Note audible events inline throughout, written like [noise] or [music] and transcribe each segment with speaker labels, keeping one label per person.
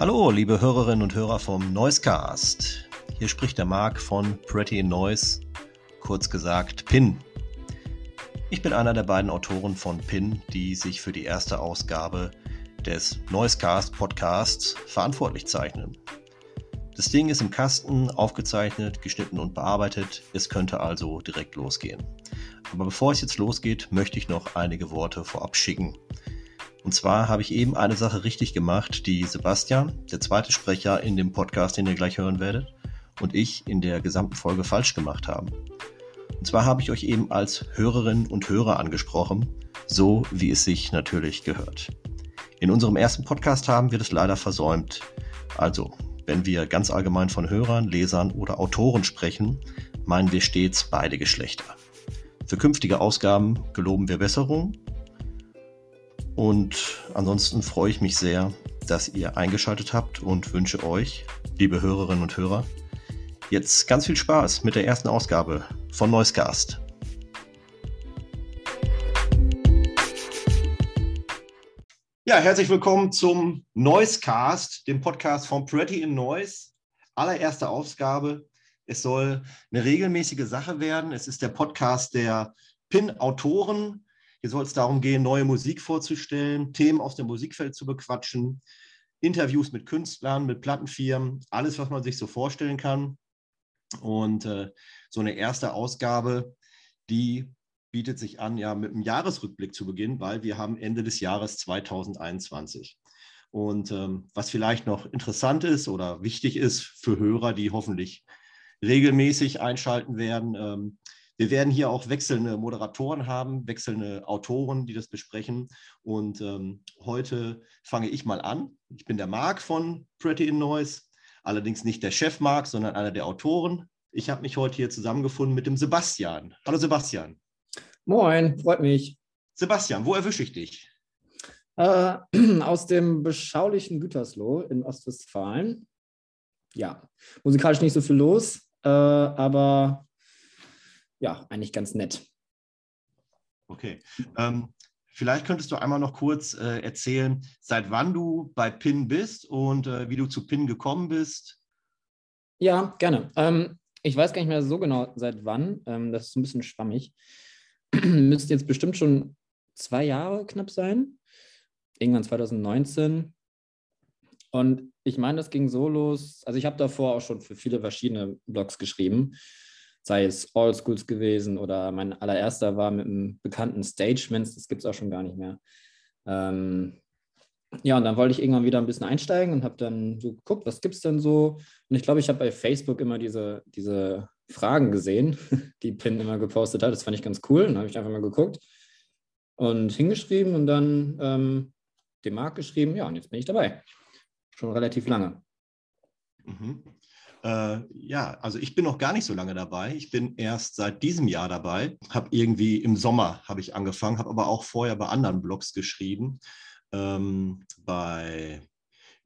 Speaker 1: Hallo, liebe Hörerinnen und Hörer vom Noisecast. Hier spricht der Marc von Pretty Noise, kurz gesagt PIN. Ich bin einer der beiden Autoren von PIN, die sich für die erste Ausgabe des Noisecast Podcasts verantwortlich zeichnen. Das Ding ist im Kasten, aufgezeichnet, geschnitten und bearbeitet. Es könnte also direkt losgehen. Aber bevor es jetzt losgeht, möchte ich noch einige Worte vorab schicken. Und zwar habe ich eben eine Sache richtig gemacht, die Sebastian, der zweite Sprecher in dem Podcast, den ihr gleich hören werdet, und ich in der gesamten Folge falsch gemacht haben. Und zwar habe ich euch eben als Hörerinnen und Hörer angesprochen, so wie es sich natürlich gehört. In unserem ersten Podcast haben wir das leider versäumt. Also, wenn wir ganz allgemein von Hörern, Lesern oder Autoren sprechen, meinen wir stets beide Geschlechter. Für künftige Ausgaben geloben wir Besserung und ansonsten freue ich mich sehr, dass ihr eingeschaltet habt und wünsche euch, liebe Hörerinnen und Hörer, jetzt ganz viel Spaß mit der ersten Ausgabe von Noisecast. Ja, herzlich willkommen zum Noisecast, dem Podcast von Pretty in Noise. Allererste Ausgabe. Es soll eine regelmäßige Sache werden. Es ist der Podcast der PIN-Autoren hier soll es darum gehen, neue Musik vorzustellen, Themen aus dem Musikfeld zu bequatschen, Interviews mit Künstlern, mit Plattenfirmen, alles, was man sich so vorstellen kann. Und äh, so eine erste Ausgabe, die bietet sich an, ja, mit einem Jahresrückblick zu beginnen, weil wir haben Ende des Jahres 2021. Und ähm, was vielleicht noch interessant ist oder wichtig ist für Hörer, die hoffentlich regelmäßig einschalten werden, ähm, wir werden hier auch wechselnde Moderatoren haben, wechselnde Autoren, die das besprechen. Und ähm, heute fange ich mal an. Ich bin der Marc von Pretty in Noise, allerdings nicht der Chef Marc, sondern einer der Autoren. Ich habe mich heute hier zusammengefunden mit dem Sebastian. Hallo Sebastian.
Speaker 2: Moin, freut mich.
Speaker 1: Sebastian, wo erwische ich dich?
Speaker 2: Äh, [clears throat] aus dem beschaulichen Gütersloh in Ostwestfalen. Ja, musikalisch nicht so viel los, äh, aber ja, eigentlich ganz nett.
Speaker 1: Okay. Ähm, vielleicht könntest du einmal noch kurz äh, erzählen, seit wann du bei PIN bist und äh, wie du zu PIN gekommen bist.
Speaker 2: Ja, gerne. Ähm, ich weiß gar nicht mehr so genau, seit wann. Ähm, das ist ein bisschen schwammig. [clears throat] Müsste jetzt bestimmt schon zwei Jahre knapp sein. Irgendwann 2019. Und ich meine, das ging so los. Also ich habe davor auch schon für viele verschiedene Blogs geschrieben sei es All Schools gewesen oder mein allererster war mit einem bekannten Stagements, das gibt es auch schon gar nicht mehr. Ähm, ja, und dann wollte ich irgendwann wieder ein bisschen einsteigen und habe dann so geguckt, was gibt es denn so? Und ich glaube, ich habe bei Facebook immer diese, diese Fragen gesehen, [laughs] die Pin immer gepostet hat. Das fand ich ganz cool. Dann habe ich einfach mal geguckt und hingeschrieben und dann ähm, dem Markt geschrieben. Ja, und jetzt bin ich dabei. Schon relativ lange.
Speaker 1: Mhm. Äh, ja, also ich bin noch gar nicht so lange dabei. Ich bin erst seit diesem Jahr dabei. Habe irgendwie im Sommer habe ich angefangen, habe aber auch vorher bei anderen Blogs geschrieben. Ähm, bei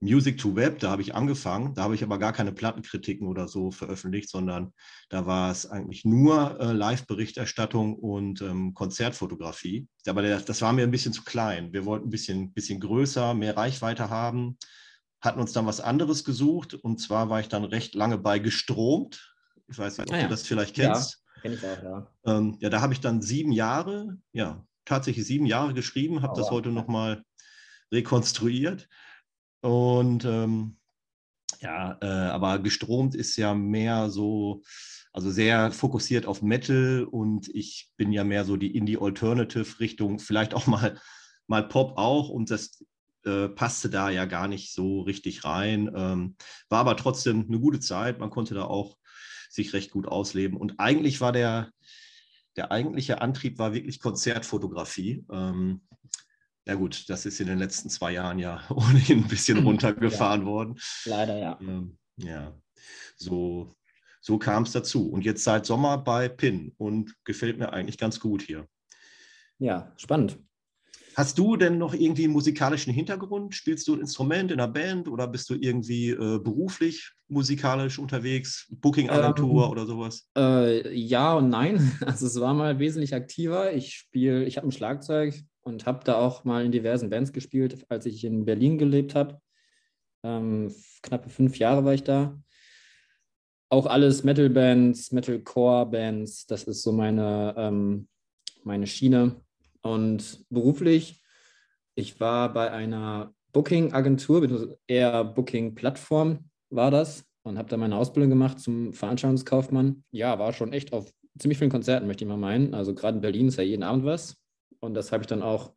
Speaker 1: Music to Web, da habe ich angefangen. Da habe ich aber gar keine Plattenkritiken oder so veröffentlicht, sondern da war es eigentlich nur äh, Live-Berichterstattung und ähm, Konzertfotografie. Aber der, das war mir ein bisschen zu klein. Wir wollten ein bisschen, bisschen größer, mehr Reichweite haben hatten uns dann was anderes gesucht und zwar war ich dann recht lange bei Gestromt. Ich weiß nicht, ob ah, ja. du das vielleicht kennst.
Speaker 2: Ja, kenne ich auch, ja.
Speaker 1: Ähm, ja, da habe ich dann sieben Jahre, ja, tatsächlich sieben Jahre geschrieben, habe oh, das wow. heute nochmal rekonstruiert. Und ähm, ja, äh, aber gestromt ist ja mehr so, also sehr fokussiert auf Metal und ich bin ja mehr so die Indie-Alternative-Richtung, vielleicht auch mal, mal Pop auch. Und das äh, passte da ja gar nicht so richtig rein. Ähm, war aber trotzdem eine gute Zeit. Man konnte da auch sich recht gut ausleben. Und eigentlich war der, der eigentliche Antrieb war wirklich Konzertfotografie. Ähm, ja gut, das ist in den letzten zwei Jahren ja [laughs] ohnehin ein bisschen runtergefahren
Speaker 2: ja.
Speaker 1: worden.
Speaker 2: Leider ja.
Speaker 1: Ähm, ja, so, so kam es dazu. Und jetzt seit Sommer bei PIN und gefällt mir eigentlich ganz gut hier.
Speaker 2: Ja, spannend.
Speaker 1: Hast du denn noch irgendwie einen musikalischen Hintergrund? Spielst du ein Instrument in einer Band oder bist du irgendwie äh, beruflich musikalisch unterwegs, Booking-Agentur ähm, oder sowas?
Speaker 2: Äh, ja und nein. [laughs] Also es war mal wesentlich aktiver. Ich spiele, ich habe ein Schlagzeug und habe da auch mal in diversen Bands gespielt, als ich in Berlin gelebt habe. Ähm, knappe fünf Jahre war ich da. Auch alles Metal-Bands, Metalcore-Bands, das ist so meine, ähm, meine Schiene. Und beruflich, ich war bei einer Booking-Agentur, eher Booking-Plattform war das und habe da meine Ausbildung gemacht zum Veranstaltungskaufmann. Ja, war schon echt auf ziemlich vielen Konzerten, möchte ich mal meinen. Also gerade in Berlin ist ja jeden Abend was. Und das habe ich dann auch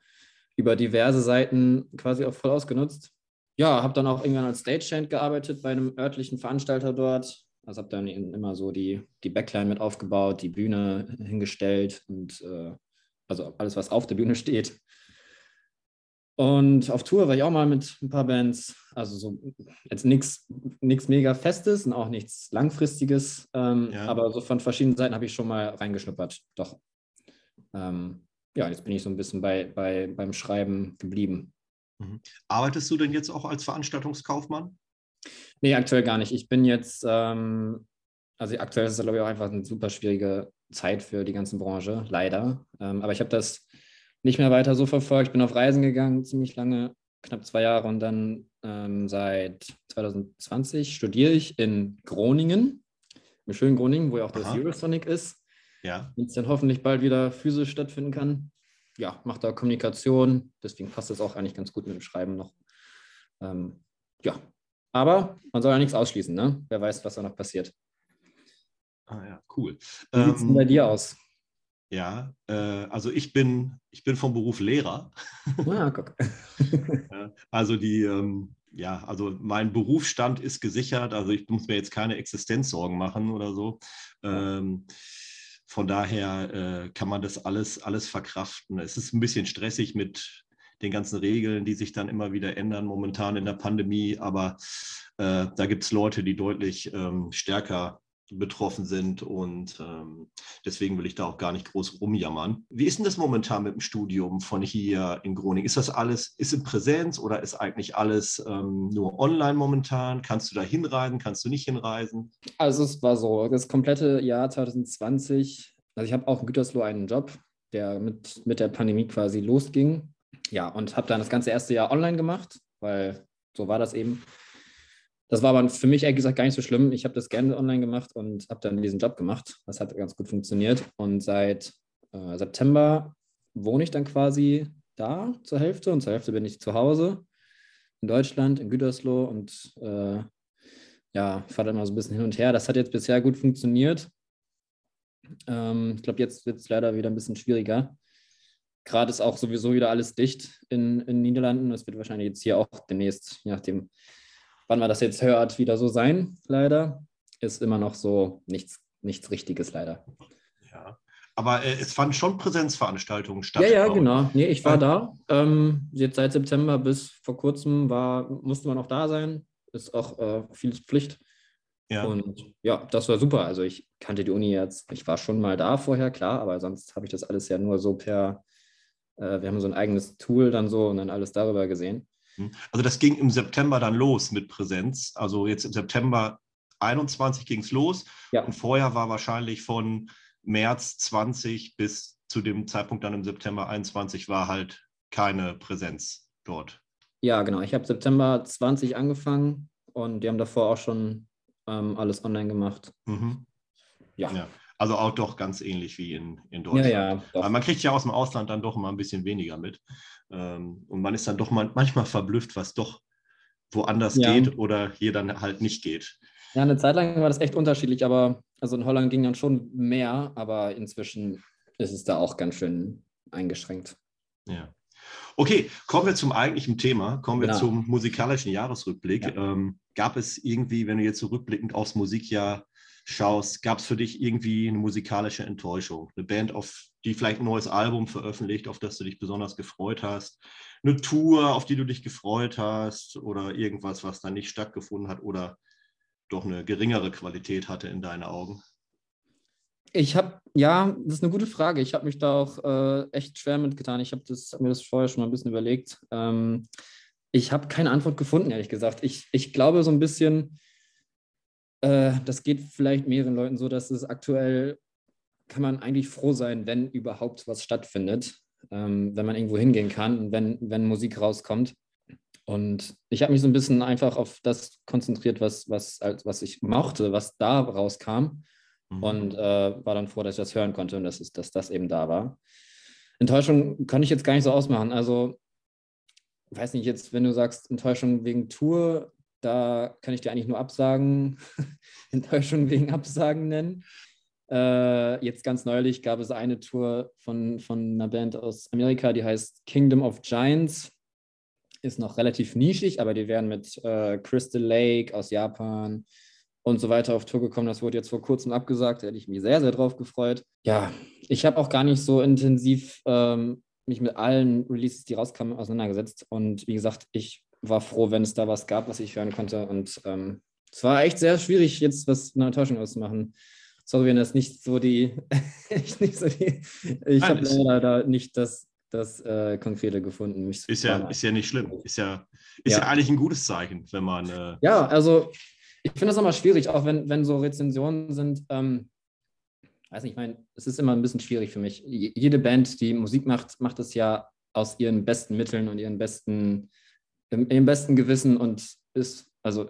Speaker 2: über diverse Seiten quasi auch voll ausgenutzt. Ja, habe dann auch irgendwann als Stagehand gearbeitet bei einem örtlichen Veranstalter dort. Also habe dann immer so die, die Backline mit aufgebaut, die Bühne hingestellt und äh, also alles, was auf der Bühne steht. Und auf Tour war ich auch mal mit ein paar Bands. Also so jetzt nichts mega Festes und auch nichts Langfristiges. Ähm, ja. Aber so von verschiedenen Seiten habe ich schon mal reingeschnuppert. Doch. Ähm, ja, jetzt bin ich so ein bisschen bei, bei, beim Schreiben geblieben.
Speaker 1: Mhm. Arbeitest du denn jetzt auch als Veranstaltungskaufmann?
Speaker 2: Nee, aktuell gar nicht. Ich bin jetzt, ähm, also aktuell ist es, glaube ich, auch einfach eine super schwierige Zeit für die ganze Branche, leider. Ähm, aber ich habe das nicht mehr weiter so verfolgt. Ich bin auf Reisen gegangen, ziemlich lange, knapp zwei Jahre und dann ähm, seit 2020 studiere ich in Groningen, im schönen Groningen, wo ja auch das Aha. Eurosonic ist. Ja. Wenn es dann hoffentlich bald wieder physisch stattfinden kann. Ja, macht da Kommunikation, deswegen passt das auch eigentlich ganz gut mit dem Schreiben noch. Ähm, ja, aber man soll ja nichts ausschließen, ne? Wer weiß, was da noch passiert.
Speaker 1: Ah ja, cool.
Speaker 2: Wie sieht es ähm, bei dir aus?
Speaker 1: Ja, äh, also ich bin, ich bin vom Beruf Lehrer. Ah, guck. [laughs] also die, ähm, ja, also mein Berufsstand ist gesichert, also ich muss mir jetzt keine Existenzsorgen machen oder so. Ähm, von daher äh, kann man das alles, alles verkraften. Es ist ein bisschen stressig mit den ganzen Regeln, die sich dann immer wieder ändern, momentan in der Pandemie, aber äh, da gibt es Leute, die deutlich ähm, stärker betroffen sind und ähm, deswegen will ich da auch gar nicht groß rumjammern. Wie ist denn das momentan mit dem Studium von hier in Groningen? Ist das alles, ist in Präsenz oder ist eigentlich alles ähm, nur online momentan? Kannst du da hinreisen, kannst du nicht hinreisen?
Speaker 2: Also es war so, das komplette Jahr 2020, also ich habe auch in Gütersloh einen Job, der mit, mit der Pandemie quasi losging. Ja, und habe dann das ganze erste Jahr online gemacht, weil so war das eben. Das war aber für mich ehrlich gesagt gar nicht so schlimm. Ich habe das gerne online gemacht und habe dann diesen Job gemacht. Das hat ganz gut funktioniert. Und seit äh, September wohne ich dann quasi da zur Hälfte und zur Hälfte bin ich zu Hause in Deutschland, in Gütersloh und äh, ja, fahre dann mal so ein bisschen hin und her. Das hat jetzt bisher gut funktioniert. Ähm, ich glaube, jetzt wird es leider wieder ein bisschen schwieriger. Gerade ist auch sowieso wieder alles dicht in den Niederlanden. Es wird wahrscheinlich jetzt hier auch demnächst, je nachdem, wann man das jetzt hört, wieder so sein, leider. Ist immer noch so nichts, nichts Richtiges, leider.
Speaker 1: Ja. Aber äh, es fanden schon Präsenzveranstaltungen statt.
Speaker 2: Ja, ja, genau. Nee, ich war da. Ähm, jetzt seit September bis vor kurzem war, musste man auch da sein. Ist auch äh, viel Pflicht. Ja. Und ja, das war super. Also ich kannte die Uni jetzt, ich war schon mal da vorher, klar, aber sonst habe ich das alles ja nur so per, äh, wir haben so ein eigenes Tool dann so und dann alles darüber gesehen.
Speaker 1: Hm. Also das ging im September dann los mit Präsenz. Also jetzt im September 21 ging es los. Ja. Und vorher war wahrscheinlich von März 20 bis zu dem Zeitpunkt dann im September 21 war halt keine Präsenz dort.
Speaker 2: Ja, genau. Ich habe September 20 angefangen und die haben davor auch schon ähm, alles online gemacht. Mhm.
Speaker 1: Ja. ja. Also auch doch ganz ähnlich wie in, in Deutschland. Ja, ja, Aber man kriegt ja aus dem Ausland dann doch mal ein bisschen weniger mit. Ähm, und man ist dann doch mal, manchmal verblüfft, was doch woanders ja. geht oder hier dann halt nicht geht.
Speaker 2: Ja, eine Zeit lang war das echt unterschiedlich, aber also in Holland ging dann schon mehr, aber inzwischen ist es da auch ganz schön eingeschränkt.
Speaker 1: Ja. Okay, kommen wir zum eigentlichen Thema, kommen wir genau. zum musikalischen Jahresrückblick. Ja. Ähm, gab es irgendwie, wenn du jetzt zurückblickend aufs Musikjahr schaust, gab es für dich irgendwie eine musikalische Enttäuschung? Eine Band, auf die vielleicht ein neues Album veröffentlicht, auf das du dich besonders gefreut hast? Eine Tour, auf die du dich gefreut hast? Oder irgendwas, was da nicht stattgefunden hat oder doch eine geringere Qualität hatte in deinen Augen?
Speaker 2: Ich habe, ja, das ist eine gute Frage. Ich habe mich da auch äh, echt schwer mitgetan. Ich habe hab mir das vorher schon mal ein bisschen überlegt. Ähm, ich habe keine Antwort gefunden, ehrlich gesagt. Ich, ich glaube so ein bisschen, äh, das geht vielleicht mehreren Leuten so, dass es aktuell kann man eigentlich froh sein, wenn überhaupt was stattfindet, ähm, wenn man irgendwo hingehen kann und wenn, wenn Musik rauskommt. Und ich habe mich so ein bisschen einfach auf das konzentriert, was, was, was ich mochte, was da rauskam. Mhm. Und äh, war dann froh, dass ich das hören konnte und dass, es, dass das eben da war. Enttäuschung kann ich jetzt gar nicht so ausmachen. Also, weiß nicht, jetzt, wenn du sagst, Enttäuschung wegen Tour, da kann ich dir eigentlich nur Absagen, [laughs] Enttäuschung wegen Absagen nennen. Äh, jetzt ganz neulich gab es eine Tour von, von einer Band aus Amerika, die heißt Kingdom of Giants. Ist noch relativ nischig, aber die werden mit äh, Crystal Lake aus Japan und so weiter auf Tour gekommen. Das wurde jetzt vor kurzem abgesagt. Da hätte ich mich sehr, sehr drauf gefreut. Ja, ich habe auch gar nicht so intensiv ähm, mich mit allen Releases, die rauskamen, auseinandergesetzt. Und wie gesagt, ich war froh, wenn es da was gab, was ich hören konnte. Und ähm, es war echt sehr schwierig, jetzt was eine Enttäuschung auszumachen. Sorry, wenn das nicht so die, [laughs] nicht so die ich habe leider nicht das, das äh, Konkrete gefunden.
Speaker 1: Ist ja, ist ja nicht schlimm. Ist ja, ist ja. ja eigentlich ein gutes Zeichen, wenn man.
Speaker 2: Äh ja, also ich finde das immer schwierig, auch wenn, wenn so Rezensionen sind. Ähm, weiß nicht, ich meine, es ist immer ein bisschen schwierig für mich. Jede Band, die Musik macht, macht es ja aus ihren besten Mitteln und ihren besten, ihrem besten Gewissen und ist, also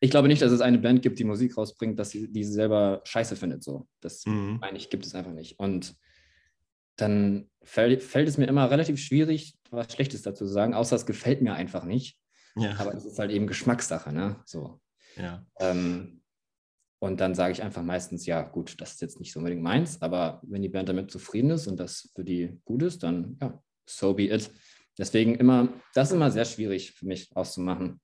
Speaker 2: ich glaube nicht, dass es eine Band gibt, die Musik rausbringt, dass sie, die selber scheiße findet. So. Das mhm. meine ich, gibt es einfach nicht. Und dann fällt, fällt es mir immer relativ schwierig, was Schlechtes dazu zu sagen, außer es gefällt mir einfach nicht. Ja. Aber es ist halt eben Geschmackssache, ne? So. Ja. Ähm, und dann sage ich einfach meistens, ja, gut, das ist jetzt nicht so unbedingt meins, aber wenn die Band damit zufrieden ist und das für die gut ist, dann ja, so be it. Deswegen immer, das ist immer sehr schwierig für mich auszumachen.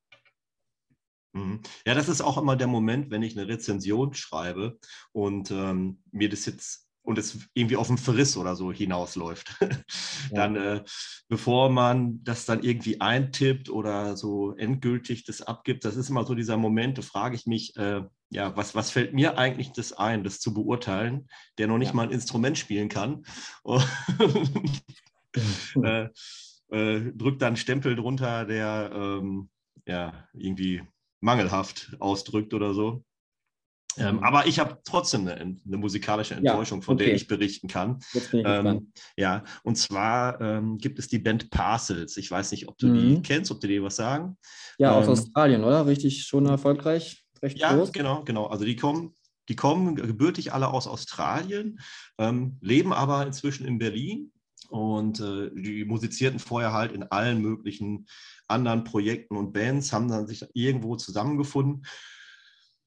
Speaker 1: Mhm. Ja, das ist auch immer der Moment, wenn ich eine Rezension schreibe und ähm, mir das jetzt und es irgendwie auf einen Verriss oder so hinausläuft. [laughs] dann, äh, bevor man das dann irgendwie eintippt oder so endgültig das abgibt, das ist immer so dieser Moment, da frage ich mich, äh, ja, was, was fällt mir eigentlich das ein, das zu beurteilen, der noch nicht ja. mal ein Instrument spielen kann. [laughs] Äh, äh, drückt dann Stempel drunter, der ähm, ja irgendwie mangelhaft ausdrückt oder so. Ähm, mhm. aber ich habe trotzdem eine, eine, musikalische Enttäuschung, ja, von okay. der ich berichten kann. Ähm, ja, und zwar ähm, gibt es die Band Parcels. Ich weiß nicht, ob du mhm. die kennst, ob du dir was sagen.
Speaker 2: Ja, aus ähm, Australien, oder? Richtig schon erfolgreich, recht
Speaker 1: ja, groß. genau, genau. Also die kommen, die kommen gebürtig alle aus Australien, ähm, leben aber inzwischen in Berlin und äh, die musizierten vorher halt in allen möglichen anderen Projekten und Bands, haben dann sich irgendwo zusammengefunden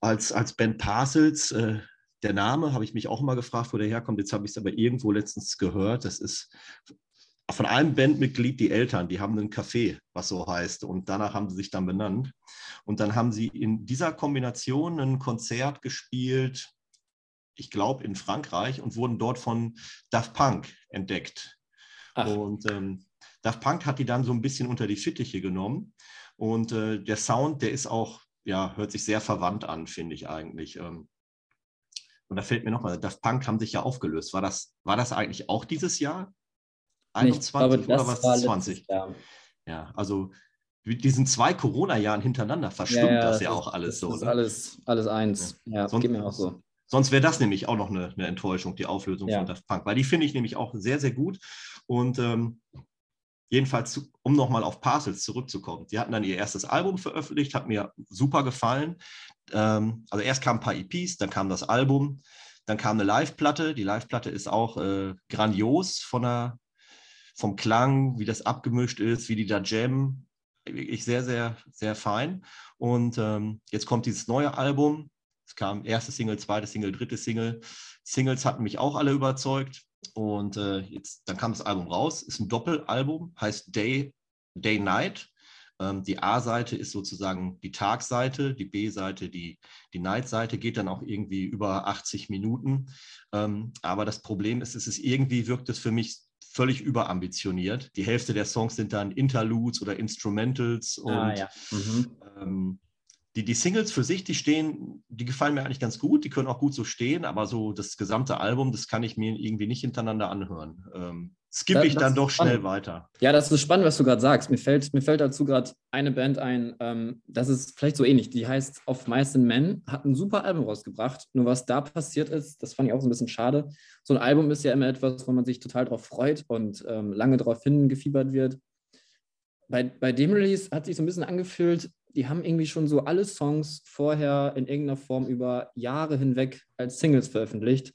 Speaker 1: als, als Band Parcels. Äh, der Name habe ich mich auch immer gefragt, wo der herkommt. Jetzt habe ich es aber irgendwo letztens gehört. Das ist von einem Bandmitglied die Eltern, die haben einen Café, was so heißt. Und danach haben sie sich dann benannt. Und dann haben sie in dieser Kombination ein Konzert gespielt, ich glaube in Frankreich, und wurden dort von Daft Punk entdeckt. Ach. Und ähm, Daft Punk hat die dann so ein bisschen unter die Fittiche genommen. Und äh, der Sound, der ist auch ja, hört sich sehr verwandt an, finde ich eigentlich. Ähm. Und da fällt mir nochmal, Daft Punk haben sich ja aufgelöst. War das, war das eigentlich auch dieses Jahr? 21 glaube, oder was? 20? Ja, also diesen zwei Corona-Jahren hintereinander verstimmt ja, ja, das ja auch alles
Speaker 2: das
Speaker 1: so.
Speaker 2: Das ist alles, alles eins. Ja, sonst, geht mir auch so.
Speaker 1: Sonst wäre das nämlich auch noch eine, eine Enttäuschung, die Auflösung von Daft Punk, weil die finde ich nämlich auch sehr, sehr gut. Und ähm, Jedenfalls, um nochmal auf Parcels zurückzukommen. Sie hatten dann ihr erstes Album veröffentlicht, hat mir super gefallen. Ähm, also erst kamen ein paar EPs, dann kam das Album, dann kam eine Live-Platte. Die Live-Platte ist auch äh, grandios von der, vom Klang, wie das abgemischt ist, wie die da jammen. Wirklich sehr, sehr, sehr fein. Und ähm, jetzt kommt dieses neue Album. Es kam erste Single, zweite Single, dritte Single. Singles hatten mich auch alle überzeugt. Und äh, jetzt, dann kam das Album raus, ist ein Doppelalbum, heißt Day, Day Night. Ähm, die A-Seite ist sozusagen die Tagseite, die B-Seite die, die Night-Seite, geht dann auch irgendwie über 80 Minuten. Ähm, aber das Problem ist, es ist irgendwie wirkt es für mich völlig überambitioniert. Die Hälfte der Songs sind dann Interludes oder Instrumentals ah, und ah, ja. mhm. ähm, die, die Singles für sich, die stehen, die gefallen mir eigentlich ganz gut, die können auch gut so stehen, aber so das gesamte Album, das kann ich mir irgendwie nicht hintereinander anhören. Ähm, skippe ich dann doch spannend. schnell weiter.
Speaker 2: Ja, das ist spannend, was du gerade sagst. Mir fällt, mir fällt dazu gerade eine Band ein, ähm, das ist vielleicht so ähnlich, die heißt Of Mice and Men, hat ein super Album rausgebracht. Nur was da passiert ist, das fand ich auch so ein bisschen schade. So ein Album ist ja immer etwas, wo man sich total drauf freut und ähm, lange darauf hingefiebert wird bei, bei dem Release hat sich so ein bisschen angefühlt, die haben irgendwie schon so alle Songs vorher in irgendeiner Form über Jahre hinweg als Singles veröffentlicht.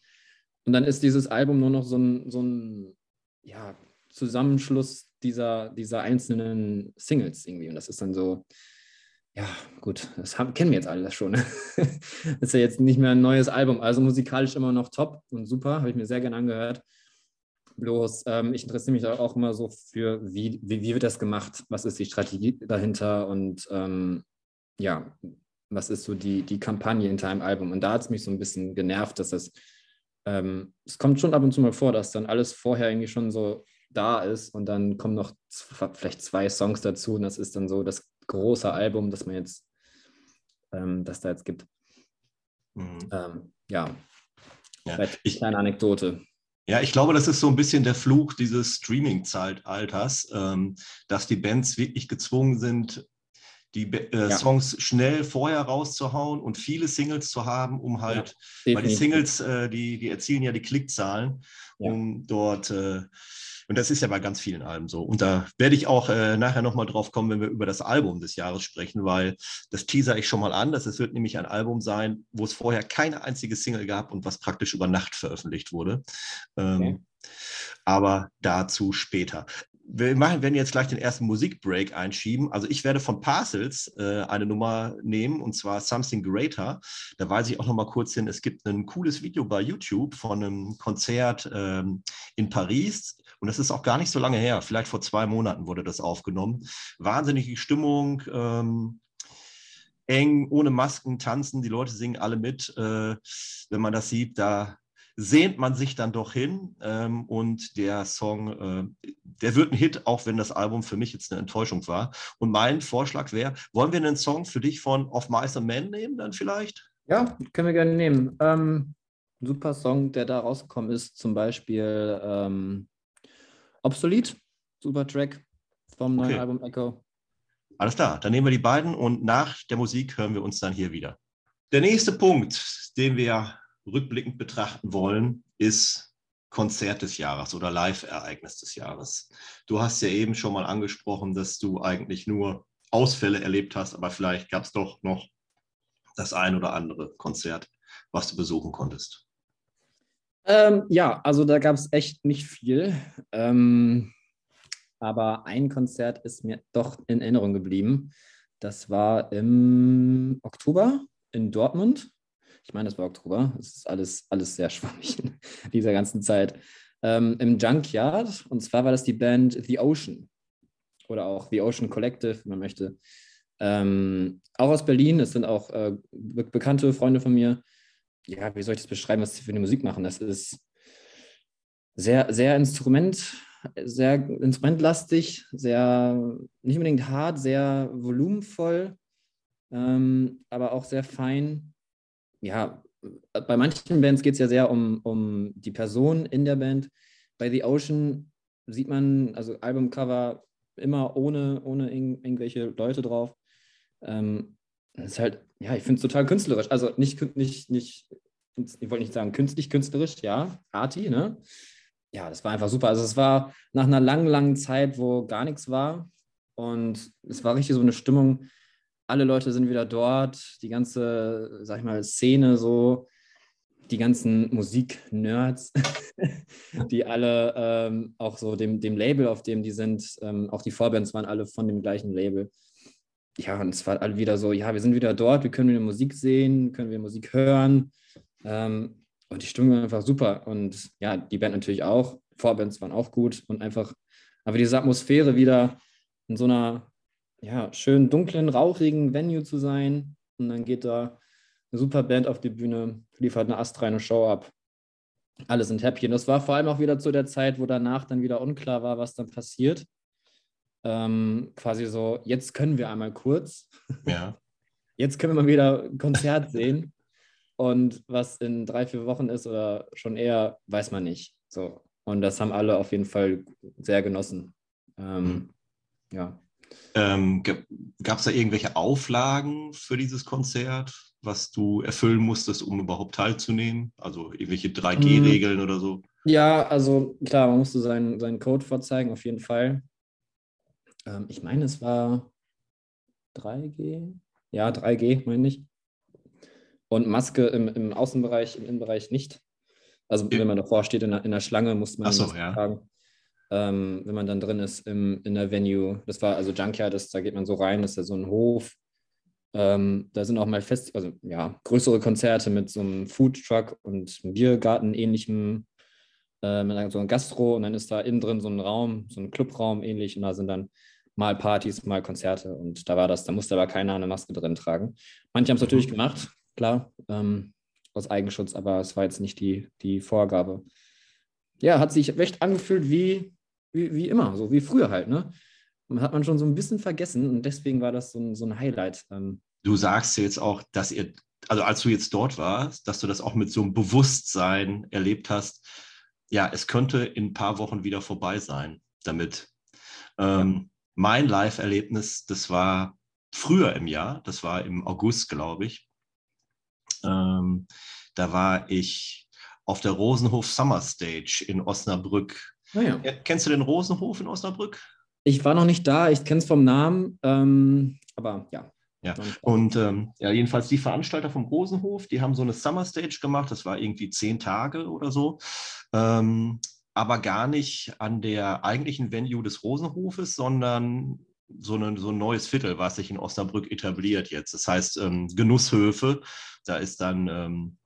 Speaker 2: Und dann ist dieses Album nur noch so ein, so ein ja, Zusammenschluss dieser, dieser einzelnen Singles irgendwie. Und das ist dann so, ja, gut, das haben, kennen wir jetzt alles schon. [laughs] das ist ja jetzt nicht mehr ein neues Album, also musikalisch immer noch top und super, habe ich mir sehr gerne angehört. Bloß, ähm, ich interessiere mich auch immer so für, wie, wie, wie, wird das gemacht? Was ist die Strategie dahinter? Und ähm, ja, was ist so die, die Kampagne hinter einem Album? Und da hat es mich so ein bisschen genervt, dass das, ähm, es kommt schon ab und zu mal vor, dass dann alles vorher irgendwie schon so da ist und dann kommen noch vielleicht zwei Songs dazu und das ist dann so das große Album, das man jetzt, ähm, das da jetzt gibt. Mhm. Ähm, ja, ja. Ich, kleine Anekdote.
Speaker 1: Ja, ich glaube, das ist so ein bisschen der Fluch dieses Streaming-Zeitalters, ähm, dass die Bands wirklich gezwungen sind, die äh, ja. Songs schnell vorher rauszuhauen und viele Singles zu haben, um halt, ja, weil die Singles, äh, die, die erzielen ja die Klickzahlen, um dort äh, und das ist ja bei ganz vielen Alben so. Und da werde ich auch äh, nachher nochmal drauf kommen, wenn wir über das Album des Jahres sprechen, weil das teaser ich schon mal an. Das wird nämlich ein Album sein, wo es vorher keine einzige Single gab und was praktisch über Nacht veröffentlicht wurde. Ähm, okay. Aber dazu später wir machen, werden jetzt gleich den ersten Musikbreak einschieben. Also ich werde von Parcels äh, eine Nummer nehmen und zwar Something Greater. Da weise ich auch noch mal kurz hin. Es gibt ein cooles Video bei YouTube von einem Konzert ähm, in Paris und das ist auch gar nicht so lange her. Vielleicht vor zwei Monaten wurde das aufgenommen. Wahnsinnige Stimmung. Ähm, eng, ohne Masken, tanzen, die Leute singen alle mit. Äh, wenn man das sieht, da sehnt man sich dann doch hin ähm, und der Song, äh, der wird ein Hit, auch wenn das Album für mich jetzt eine Enttäuschung war. Und mein Vorschlag wäre, wollen wir einen Song für dich von Of Mice and Men nehmen dann vielleicht?
Speaker 2: Ja, können wir gerne nehmen. Ähm, super Song, der da rausgekommen ist, zum Beispiel ähm, Obsolete, super Track vom neuen okay. Album Echo.
Speaker 1: Alles klar, dann nehmen wir die beiden und nach der Musik hören wir uns dann hier wieder. Der nächste Punkt, den wir rückblickend betrachten wollen, ist Konzert des Jahres oder Live-Ereignis des Jahres. Du hast ja eben schon mal angesprochen, dass du eigentlich nur Ausfälle erlebt hast, aber vielleicht gab es doch noch das ein oder andere Konzert, was du besuchen konntest.
Speaker 2: Ähm, ja, also da gab es echt nicht viel. Ähm, aber ein Konzert ist mir doch in Erinnerung geblieben. Das war im Oktober in Dortmund ich meine, es war Oktober, es ist alles, alles sehr [laughs] schwammig in dieser ganzen Zeit, ähm, im Junkyard. Und zwar war das die Band The Ocean oder auch The Ocean Collective, wenn man möchte. Ähm, auch aus Berlin, es sind auch äh, be bekannte Freunde von mir. Ja, wie soll ich das beschreiben, was sie für eine Musik machen? Das ist sehr, sehr Instrument, sehr instrumentlastig, sehr nicht unbedingt hart, sehr volumenvoll, ähm, aber auch sehr fein ja, bei manchen Bands geht es ja sehr um, um die Person in der Band. Bei The Ocean sieht man, also Albumcover immer ohne, ohne irg irgendwelche Leute drauf. Ähm, das ist halt, ja, ich finde es total künstlerisch. Also nicht, nicht, nicht, ich wollte nicht sagen künstlich künstlerisch, ja, arty, ne? Ja, das war einfach super. Also es war nach einer langen, langen Zeit, wo gar nichts war. Und es war richtig so eine Stimmung, alle Leute sind wieder dort, die ganze, sag ich mal, Szene so, die ganzen Musik-Nerds, [laughs] die alle ähm, auch so dem, dem Label, auf dem die sind, ähm, auch die Vorbands waren alle von dem gleichen Label. Ja, und es war alle wieder so, ja, wir sind wieder dort, wir können wieder Musik sehen, können wir Musik hören. Ähm, und die Stimmung war einfach super. Und ja, die Band natürlich auch. Vorbands waren auch gut und einfach, aber diese Atmosphäre wieder in so einer ja, schön dunklen, rauchigen Venue zu sein. Und dann geht da eine super Band auf die Bühne, liefert eine astreine Show ab. Alle sind happy. Und das war vor allem auch wieder zu der Zeit, wo danach dann wieder unklar war, was dann passiert. Ähm, quasi so, jetzt können wir einmal kurz.
Speaker 1: Ja. [laughs]
Speaker 2: Jetzt können wir mal wieder ein Konzert sehen. Und was in drei, vier Wochen ist oder schon eher, weiß man nicht. So. Und das haben alle auf jeden Fall sehr genossen. Ähm, mhm. Ja.
Speaker 1: Ähm, Gab es da irgendwelche Auflagen für dieses Konzert, was du erfüllen musstest, um überhaupt teilzunehmen? Also irgendwelche 3G-Regeln hm. oder so?
Speaker 2: Ja, also klar, man musste seinen, seinen Code vorzeigen, auf jeden Fall. Ähm, ich meine, es war 3G. Ja, 3G, meine ich. Und Maske im, im Außenbereich, im Innenbereich nicht. Also wenn man davor steht in der, in der Schlange, muss man
Speaker 1: Ach so,
Speaker 2: Maske
Speaker 1: ja.
Speaker 2: tragen. Ähm, wenn man dann drin ist im, in der Venue, das war also Junkyard, das, da geht man so rein, ist ja so ein Hof. Ähm, da sind auch mal fest, also ja, größere Konzerte mit so einem Foodtruck und einem Biergarten ähnlichem, äh, mit so einem Gastro und dann ist da innen drin so ein Raum, so ein Clubraum ähnlich und da sind dann mal Partys, mal Konzerte und da war das, da musste aber keiner eine Maske drin tragen. Manche haben es natürlich gemacht, klar, ähm, aus Eigenschutz, aber es war jetzt nicht die, die Vorgabe. Ja, hat sich echt angefühlt wie, wie, wie immer, so wie früher halt, ne? Hat man schon so ein bisschen vergessen und deswegen war das so ein, so ein Highlight. Ähm,
Speaker 1: Du sagst jetzt auch, dass ihr, also als du jetzt dort warst, dass du das auch mit so einem Bewusstsein erlebt hast, ja, es könnte in ein paar Wochen wieder vorbei sein damit. Ähm, mein Live-Erlebnis, das war früher im Jahr, das war im August, glaube ich. Ähm, da war ich auf der Rosenhof Summer Stage in Osnabrück.
Speaker 2: Naja.
Speaker 1: Ja, Kennst du den Rosenhof in Osnabrück?
Speaker 2: Ich war noch nicht da, ich kenne es vom Namen, ähm, aber ja.
Speaker 1: Ja. Und ähm, ja, jedenfalls die Veranstalter vom Rosenhof, die haben so eine Summer Stage gemacht, das war irgendwie zehn Tage oder so, ähm, aber gar nicht an der eigentlichen Venue des Rosenhofes, sondern so, eine, so ein neues Viertel, was sich in Osnabrück etabliert jetzt. Das heißt ähm, Genusshöfe, da ist dann ähm,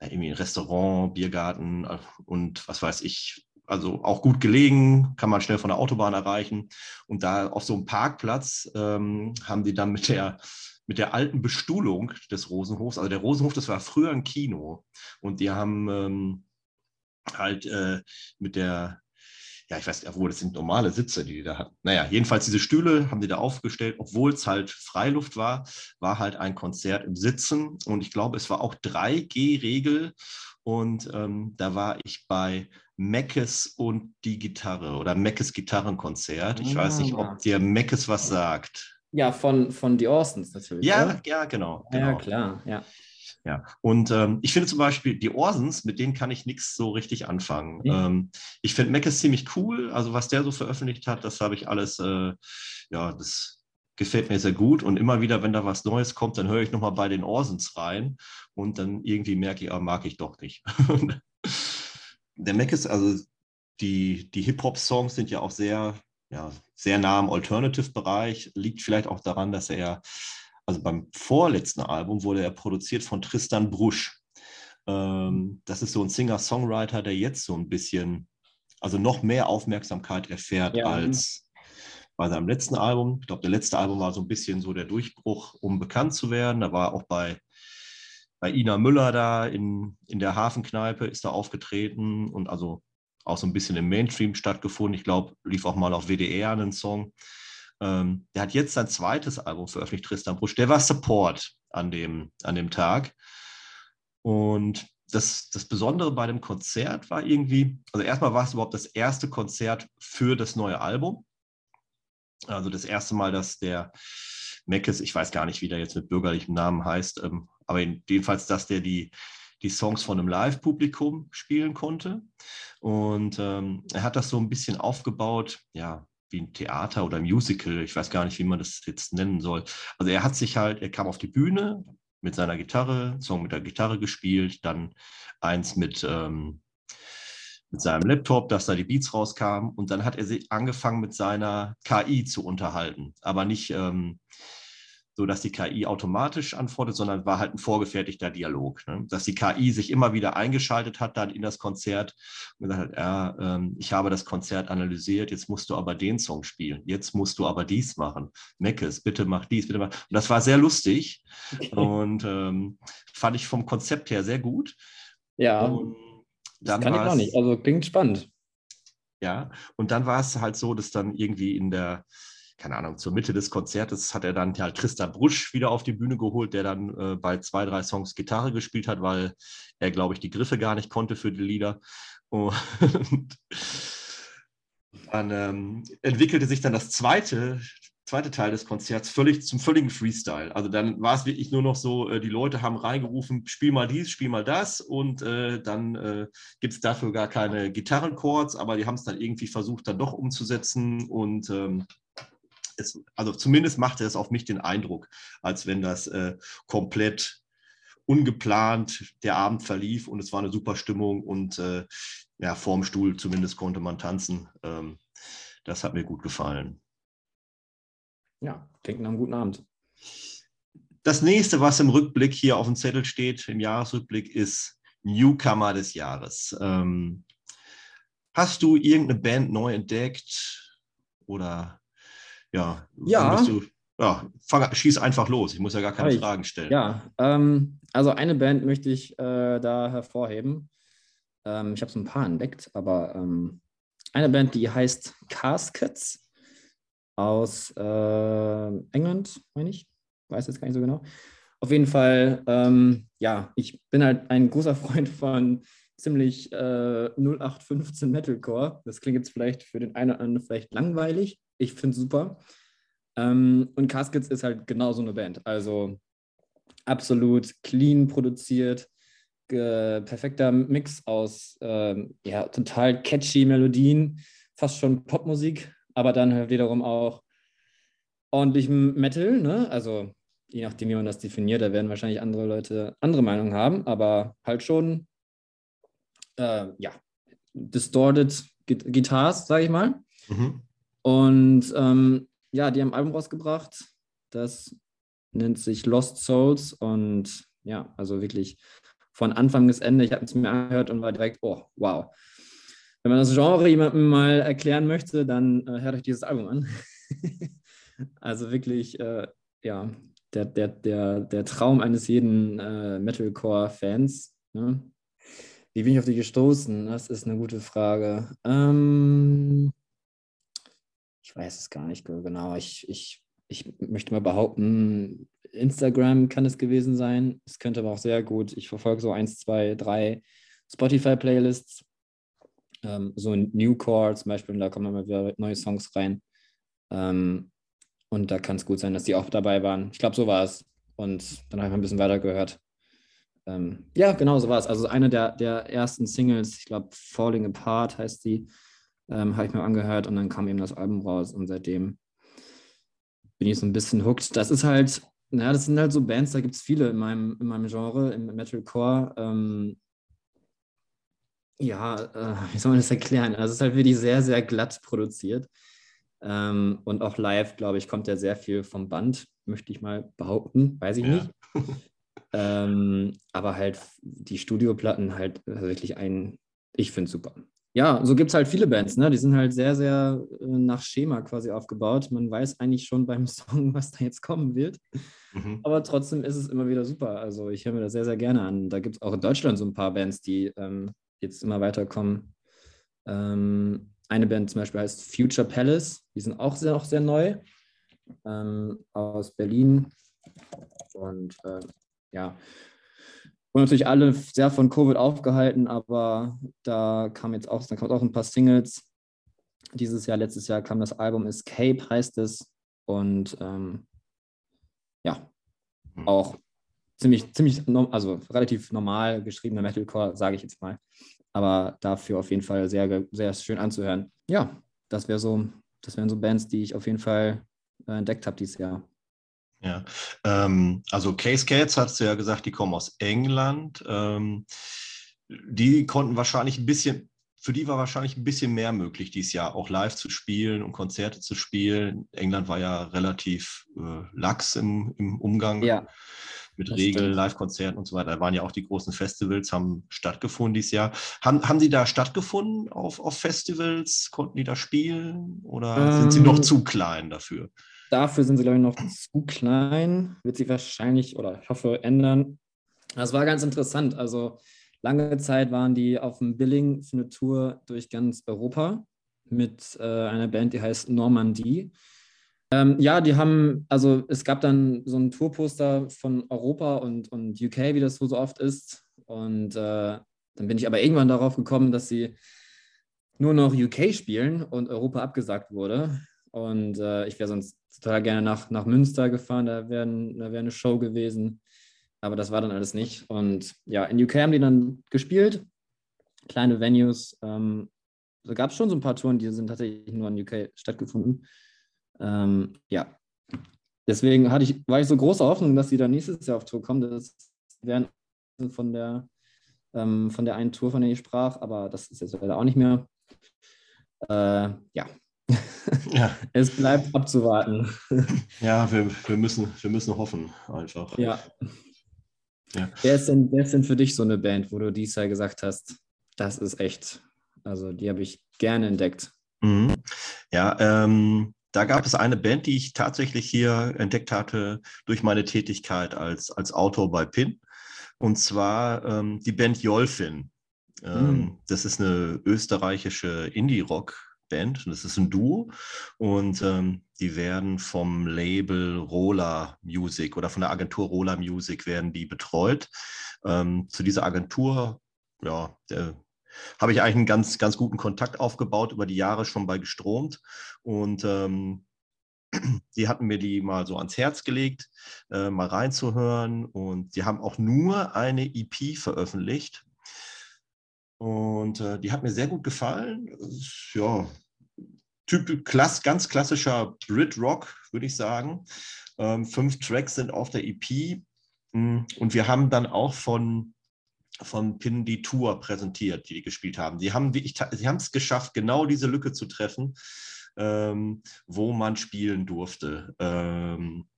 Speaker 1: irgendwie ein Restaurant, Biergarten und was weiß ich, also auch gut gelegen, kann man schnell von der Autobahn erreichen. Und da auf so einem Parkplatz ähm, haben die dann mit der, mit der alten Bestuhlung des Rosenhofs, also der Rosenhof, das war früher ein Kino. Und die haben ähm, halt äh, mit der, ja, ich weiß nicht, obwohl das sind normale Sitze, die die da hatten. Naja, jedenfalls diese Stühle haben die da aufgestellt, obwohl es halt Freiluft war, war halt ein Konzert im Sitzen. Und ich glaube, es war auch 3G-Regel. Und ähm, da war ich bei Meckes und die Gitarre oder Meckes Gitarrenkonzert. Ich weiß nicht,
Speaker 2: Ah.
Speaker 1: ob dir Meckes was sagt.
Speaker 2: Ja, von, von The Orsons natürlich.
Speaker 1: Ja,
Speaker 2: oder?
Speaker 1: ja, genau.
Speaker 2: ja,
Speaker 1: genau.
Speaker 2: klar, ja.
Speaker 1: Ja, und ähm, ich finde zum Beispiel die Orsons, mit denen kann ich nichts so richtig anfangen.
Speaker 2: Ja.
Speaker 1: Ähm, ich finde ist ziemlich cool. Also was der so veröffentlicht hat, das habe ich alles, äh, ja, das gefällt mir sehr gut. Und immer wieder, wenn da was Neues kommt, dann höre ich nochmal bei den Orsons rein und dann irgendwie merke ich, ah, mag ich doch nicht. [laughs] der Mac ist, also die, die Hip-Hop-Songs sind ja auch sehr, ja, sehr nah am Alternative-Bereich. Liegt vielleicht auch daran, dass er also beim vorletzten Album wurde er produziert von Tristan Brusch. Ähm, das ist so ein Singer-Songwriter, der jetzt so ein bisschen, also noch mehr Aufmerksamkeit erfährt
Speaker 2: Ja.
Speaker 1: als bei seinem letzten Album. Ich glaube, der letzte Album war so ein bisschen so der Durchbruch, um bekannt zu werden. Da war auch bei, bei Ina Müller da in, in der Hafenkneipe, ist da aufgetreten und also auch so ein bisschen im Mainstream stattgefunden. Ich glaube, lief auch mal auf WDR einen Song. Ähm, der hat jetzt sein zweites Album veröffentlicht, Tristan Brusch. Der war Support an dem, an dem Tag. Und das, das Besondere bei dem Konzert war irgendwie, also erstmal war es überhaupt das erste Konzert für das neue Album. Also das erste Mal, dass der Meckes, ich weiß gar nicht, wie der jetzt mit bürgerlichem Namen heißt, ähm, aber jedenfalls, dass der die, die Songs von einem Live-Publikum spielen konnte. Und ähm, er hat das so ein bisschen aufgebaut, ja, wie ein Theater oder Musical. Ich weiß gar nicht, wie man das jetzt nennen soll. Also er hat sich halt, er kam auf die Bühne mit seiner Gitarre, Song mit der Gitarre gespielt, dann eins mit, ähm, mit seinem Laptop, dass da die Beats rauskamen und dann hat er sich angefangen mit seiner KI zu unterhalten, aber nicht ähm, so, dass die KI automatisch antwortet, sondern war halt ein vorgefertigter Dialog, ne? dass die KI sich immer wieder eingeschaltet hat dann in das Konzert und gesagt hat, ja, ähm, ich habe das Konzert analysiert, jetzt musst du aber den Song spielen, jetzt musst du aber dies machen, Meckes, bitte mach dies, bitte mach. Und das war sehr lustig und ähm, fand ich vom Konzept her sehr gut.
Speaker 2: Ja,
Speaker 1: Und
Speaker 2: das
Speaker 1: dann
Speaker 2: kann ich auch
Speaker 1: es-
Speaker 2: nicht. Also klingt spannend.
Speaker 1: Ja, und dann war es halt so, dass dann irgendwie in der, keine Ahnung, zur Mitte des Konzertes hat er dann halt Tristan Brusch wieder auf die Bühne geholt, der dann äh, bei zwei, drei Songs Gitarre gespielt hat, weil er, glaube ich, die Griffe gar nicht konnte für die Lieder. Und [laughs] dann ähm, entwickelte sich dann das zweite, zweite Teil des Konzerts völlig zum völligen Freestyle. Also dann war es wirklich nur noch so, äh, die Leute haben reingerufen, spiel mal dies, spiel mal das und äh, dann äh, gibt es dafür gar keine Gitarrenchords, aber die haben es dann irgendwie versucht, dann doch umzusetzen und ähm, es, also zumindest machte es auf mich den Eindruck, als wenn das äh, komplett ungeplant der Abend verlief und es war eine super Stimmung und äh, ja, vorm Stuhl zumindest konnte man tanzen. Ähm, das hat mir gut gefallen.
Speaker 2: Ja, klingt nach einem guten Abend.
Speaker 1: Das nächste, was im Rückblick hier auf dem Zettel steht, im Jahresrückblick, ist Newcomer des Jahres. Ähm, hast du irgendeine Band neu entdeckt? Oder ja,
Speaker 2: ja.
Speaker 1: Du, ja fang, schieß einfach los. Ich muss ja gar keine ich, Fragen stellen.
Speaker 2: Ja, ähm, also eine Band möchte ich äh, da hervorheben. Ähm, ich habe so ein paar entdeckt, aber ähm, eine Band, die heißt Caskets aus äh, England, meine ich. Weiß jetzt gar nicht so genau. Auf jeden Fall, ähm, ja, ich bin halt ein großer Freund von ziemlich äh, 0815 Metalcore. Das klingt jetzt vielleicht für den einen oder anderen vielleicht langweilig. Ich finde es super. Ähm, und Caskets ist halt genau so eine Band. Also absolut clean produziert, perfekter Mix aus äh, ja, total catchy Melodien, fast schon Popmusik, aber dann halt wiederum auch ordentlichem Metal. Ne? Also je nachdem, wie man das definiert, da werden wahrscheinlich andere Leute andere Meinungen haben, aber halt schon, äh, ja, distorted Guitars, sage ich mal. Mhm. Und ähm, ja, die haben ein Album rausgebracht, das nennt sich Lost Souls und ja, also wirklich von Anfang bis Ende. Ich habe es mir angehört und war direkt, oh, wow. Wenn man das Genre jemandem mal erklären möchte, dann äh, hört euch dieses Album an. [laughs] also wirklich, äh, ja, der, der, der, der Traum eines jeden äh, Metalcore-Fans. Ne? Wie bin ich auf die gestoßen? Das ist eine gute Frage. Ähm, ich weiß es gar nicht genau. Ich, ich, ich möchte mal behaupten, Instagram kann es gewesen sein. Es könnte aber auch sehr gut. Ich verfolge so eins, zwei, drei Spotify-Playlists. Ähm, so ein Newcore zum Beispiel, und da kommen immer wieder neue Songs rein. Ähm, und da kann es gut sein, dass die auch dabei waren. Ich glaube, so war es. Und dann habe ich ein bisschen weiter gehört. Ähm, ja, genau so war es. Also eine der, der ersten Singles, ich glaube, Falling Apart heißt die, ähm, habe ich mir angehört und dann kam eben das Album raus und seitdem bin ich so ein bisschen hooked. Das ist halt, naja, das sind halt so Bands, da gibt es viele in meinem, in meinem Genre, im Metalcore. Ähm, ja, äh, wie soll man das erklären? Also es ist halt wirklich sehr, sehr glatt produziert. Ähm, und auch live, glaube ich, kommt ja sehr viel vom Band, möchte ich mal behaupten. Weiß ich ja. nicht. [laughs] ähm, aber halt die Studioplatten halt wirklich ein, ich finde es super. Ja, so gibt es halt viele Bands, ne? Die sind halt sehr, sehr äh, nach Schema quasi aufgebaut. Man weiß eigentlich schon beim [laughs] Song, was da jetzt kommen wird. Mhm. Aber trotzdem ist es immer wieder super. Also ich höre mir das sehr, sehr gerne an. Da gibt es auch in Deutschland so ein paar Bands, die ähm, jetzt immer weiterkommen. Ähm, eine Band zum Beispiel heißt Future Palace. Die sind auch sehr, auch sehr neu. Ähm, aus Berlin. Und äh, ja, und natürlich alle sehr von Covid aufgehalten, aber da kam jetzt auch, da kamen auch ein paar Singles. Dieses Jahr, letztes Jahr kam das Album Escape, heißt es. Und ähm, ja, auch ziemlich, ziemlich, also relativ normal geschriebener Metalcore, sage ich jetzt mal aber dafür auf jeden Fall sehr, sehr schön anzuhören. Ja, das wäre so, das wären so Bands, die ich auf jeden Fall äh, entdeckt habe dieses Jahr.
Speaker 1: Ja, ähm, also Case Cats hast du ja gesagt, die kommen aus England. Ähm, die konnten wahrscheinlich ein bisschen, für die war wahrscheinlich ein bisschen mehr möglich dieses Jahr, auch live zu spielen und Konzerte zu spielen. England war ja relativ äh, lax im, im Umgang. Ja mit Regeln, Live-Konzerten und so weiter. Da waren ja auch die großen Festivals, haben stattgefunden dieses Jahr. Haben, haben die da stattgefunden auf, auf Festivals? Konnten die da spielen oder ähm, sind sie noch ähm, zu klein dafür?
Speaker 2: Dafür sind sie, glaube ich, noch zu klein. Wird sich wahrscheinlich oder ich hoffe ändern. Das war ganz interessant. Also lange Zeit waren die auf dem Billing für eine Tour durch ganz Europa mit äh, einer Band, die heißt Normandie. Ähm, ja, die haben, also es gab dann so ein Tourposter von Europa und, und UK, wie das so, so oft ist. Und äh, dann bin ich aber irgendwann darauf gekommen, dass sie nur noch UK spielen und Europa abgesagt wurde. Und äh, ich wäre sonst total gerne nach, nach Münster gefahren, da wäre da wär eine Show gewesen. Aber das war dann alles nicht. Und ja, in UK haben die dann gespielt, kleine Venues. Ähm, da gab es schon so ein paar Touren, die sind tatsächlich nur in UK stattgefunden. Ähm, ja, deswegen hatte ich, war ich so große Hoffnung, dass sie dann nächstes Jahr auf Tour kommen. Das wären von der, ähm, von der einen Tour, von der ich sprach, aber das ist jetzt leider auch nicht mehr. Äh, ja. [laughs] ja. es bleibt abzuwarten. [laughs]
Speaker 1: ja, wir, wir, müssen, wir müssen hoffen, einfach.
Speaker 2: Ja. ja. Wer, ist denn, wer ist denn für dich so eine Band, wo du dies Jahr gesagt hast, das ist echt, also die habe ich gerne entdeckt?
Speaker 1: Mhm. Ja, ähm, da gab es eine Band, die ich tatsächlich hier entdeckt hatte durch meine Tätigkeit als, als Autor bei PIN. Und zwar ähm, die Band Jolfin. Ähm, mhm. Das ist eine österreichische Indie-Rock-Band. Das ist ein Duo. Und ähm, die werden vom Label Rola Music oder von der Agentur Rola Music werden die betreut. Ähm, zu dieser Agentur, ja, der, habe ich eigentlich einen ganz, ganz guten Kontakt aufgebaut, über die Jahre schon bei gestromt. Und ähm, [clears throat] die hatten mir die mal so ans Herz gelegt, äh, mal reinzuhören. Und die haben auch nur eine EP veröffentlicht. Und äh, die hat mir sehr gut gefallen. Ja, typ, klass, ganz klassischer Brit-Rock, würde ich sagen. Ähm, fünf Tracks sind auf der EP. Mm, und wir haben dann auch von von Pin die Tour präsentiert, die die gespielt haben. Sie haben es geschafft, genau diese Lücke zu treffen, ähm, wo man spielen durfte. Ähm,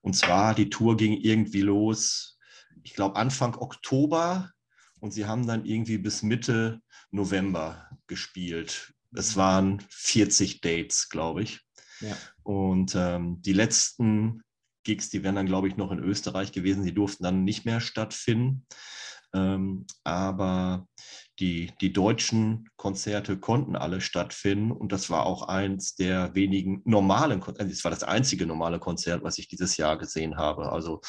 Speaker 1: und zwar, die Tour ging irgendwie los, ich glaube Anfang Oktober und sie haben dann irgendwie bis Mitte November gespielt. Es waren 40 Dates, glaube ich. Ja. Und ähm, die letzten Gigs, die wären dann, glaube ich, noch in Österreich gewesen. Die durften dann nicht mehr stattfinden. Ähm, aber die, die deutschen Konzerte konnten alle stattfinden und das war auch eins der wenigen normalen Konzerte. Es war das einzige normale Konzert, was ich dieses Jahr gesehen habe. Also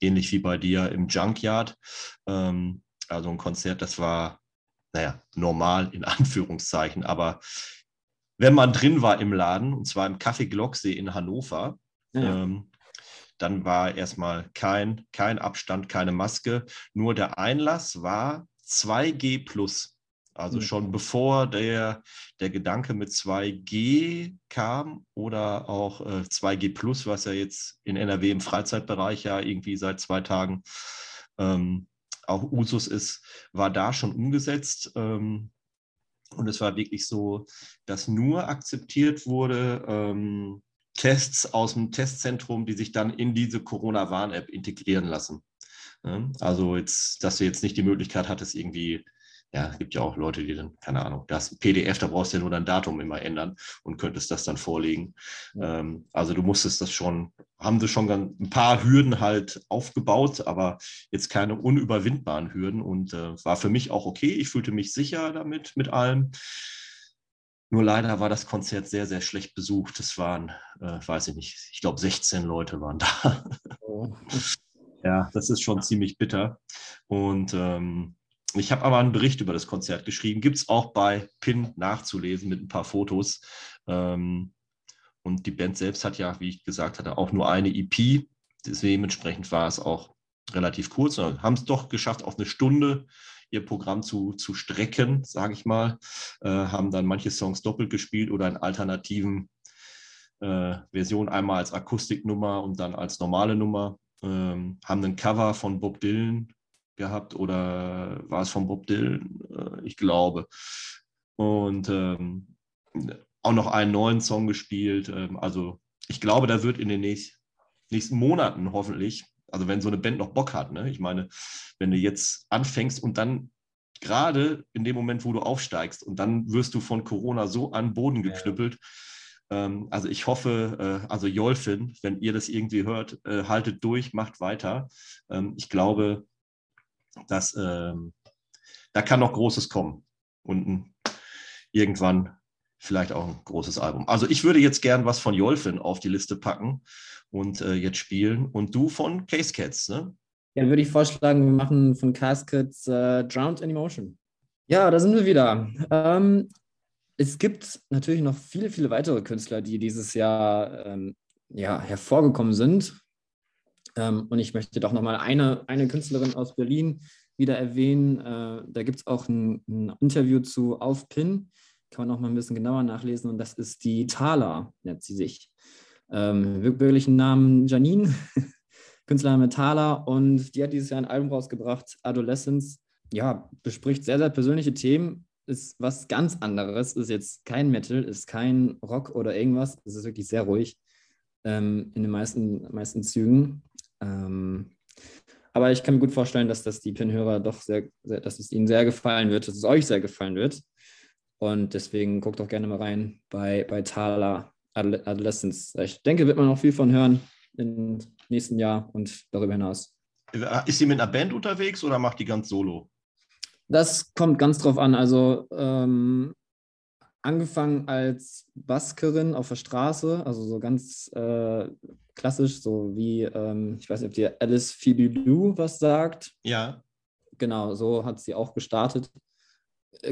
Speaker 1: ähnlich wie bei dir im Junkyard. Ähm, also ein Konzert, das war, naja, normal in [laughs] Anführungszeichen, aber wenn man drin war im Laden, und zwar im Café Glocksee in Hannover, ja. ähm, dann war erstmal kein, kein Abstand, keine Maske. Nur der Einlass war 2G plus. Also mhm. schon bevor der, der Gedanke mit 2G kam oder auch äh, 2G plus, was ja jetzt in NRW im Freizeitbereich ja irgendwie seit zwei Tagen ähm, auch Usus ist, war da schon umgesetzt. Ähm, und es war wirklich so, dass nur akzeptiert wurde, ähm, Tests aus dem Testzentrum, die sich dann in diese Corona-Warn-App integrieren lassen. Also jetzt, dass du jetzt nicht die Möglichkeit hattest, irgendwie, ja, es gibt ja auch Leute, die dann, keine Ahnung, das PDF, da brauchst du ja nur dein Datum immer ändern und könntest das dann vorlegen. Ja. Ähm, also du musstest das schon, haben sie schon ein paar Hürden halt aufgebaut, aber jetzt keine unüberwindbaren Hürden und äh, war für mich auch okay. Ich fühlte mich sicher damit, mit allem. Nur leider war das Konzert sehr, sehr schlecht besucht. Es waren, äh, weiß ich nicht, ich glaube 16 Leute waren da. Oh. ja, das ist schon ziemlich bitter. Und ähm, ich habe aber einen Bericht über das Konzert geschrieben. Gibt es auch bei PIN nachzulesen mit ein paar Fotos. Ähm, und die Band selbst hat ja, wie ich gesagt hatte, auch nur eine EP. Dementsprechend war es auch relativ kurz. Haben es doch geschafft auf eine Stunde ihr Programm zu, zu strecken, sage ich mal, äh, haben dann manche Songs doppelt gespielt oder in alternativen äh, Versionen, einmal als Akustiknummer und dann als normale Nummer, ähm, haben ein Cover von Bob Dylan gehabt oder war es von Bob Dylan? Äh, ich glaube. Und ähm, auch noch einen neuen Song gespielt. Ähm, also ich glaube, da wird in den nächsten, nächsten Monaten hoffentlich also wenn so eine Band noch Bock hat, ne? Ich meine, wenn du jetzt anfängst und dann gerade in dem Moment, wo du aufsteigst und dann wirst du von Corona so an Boden geknüppelt. Ja. Ähm, also ich hoffe, äh, also Jolfin, wenn ihr das irgendwie hört, äh, haltet durch, macht weiter. Ähm, ich glaube, dass ähm, da kann noch Großes kommen und irgendwann vielleicht auch ein großes Album. Also ich würde jetzt gern was von Jolfin auf die Liste packen und äh, jetzt spielen. Und du von Case Cats, ne?
Speaker 2: Ja, würde ich vorschlagen, wir machen von Case Cats äh, Drowned in Emotion. Ja, da sind wir wieder. Ähm, es gibt natürlich noch viele, viele weitere Künstler, die dieses Jahr ähm, ja, hervorgekommen sind. Ähm, und ich möchte doch nochmal eine, eine Künstlerin aus Berlin wieder erwähnen. Äh, da gibt es auch ein, ein, Interview zu Auf Pin. Kann man noch mal ein bisschen genauer nachlesen. Und das ist die Thala, nennt sie sich. ähm, bürgerlichen Namen Janine, [laughs] Künstlername Thala und die hat dieses Jahr ein Album rausgebracht, Adolescence. Ja, bespricht sehr, sehr persönliche Themen, ist was ganz anderes, ist jetzt kein Metal, ist kein Rock oder irgendwas, es ist wirklich sehr ruhig ähm, in den meisten, meisten Zügen. Ähm, aber ich kann mir gut vorstellen, dass das die Pinhörer doch sehr, sehr, dass es ihnen sehr gefallen wird, dass es euch sehr gefallen wird. Und deswegen guckt doch gerne mal rein bei, bei Thala Adolescence. Ich denke, wird man noch viel von hören im nächsten Jahr und darüber hinaus.
Speaker 1: Ist sie mit einer Band unterwegs oder macht die ganz solo?
Speaker 2: Das kommt ganz drauf an. Also ähm, angefangen als Baskerin auf der Straße, also so ganz äh, klassisch, so wie, ähm, ich weiß nicht, ob dir Alice Phoebe Lou was sagt.
Speaker 1: Ja.
Speaker 2: Genau, so hat sie auch gestartet.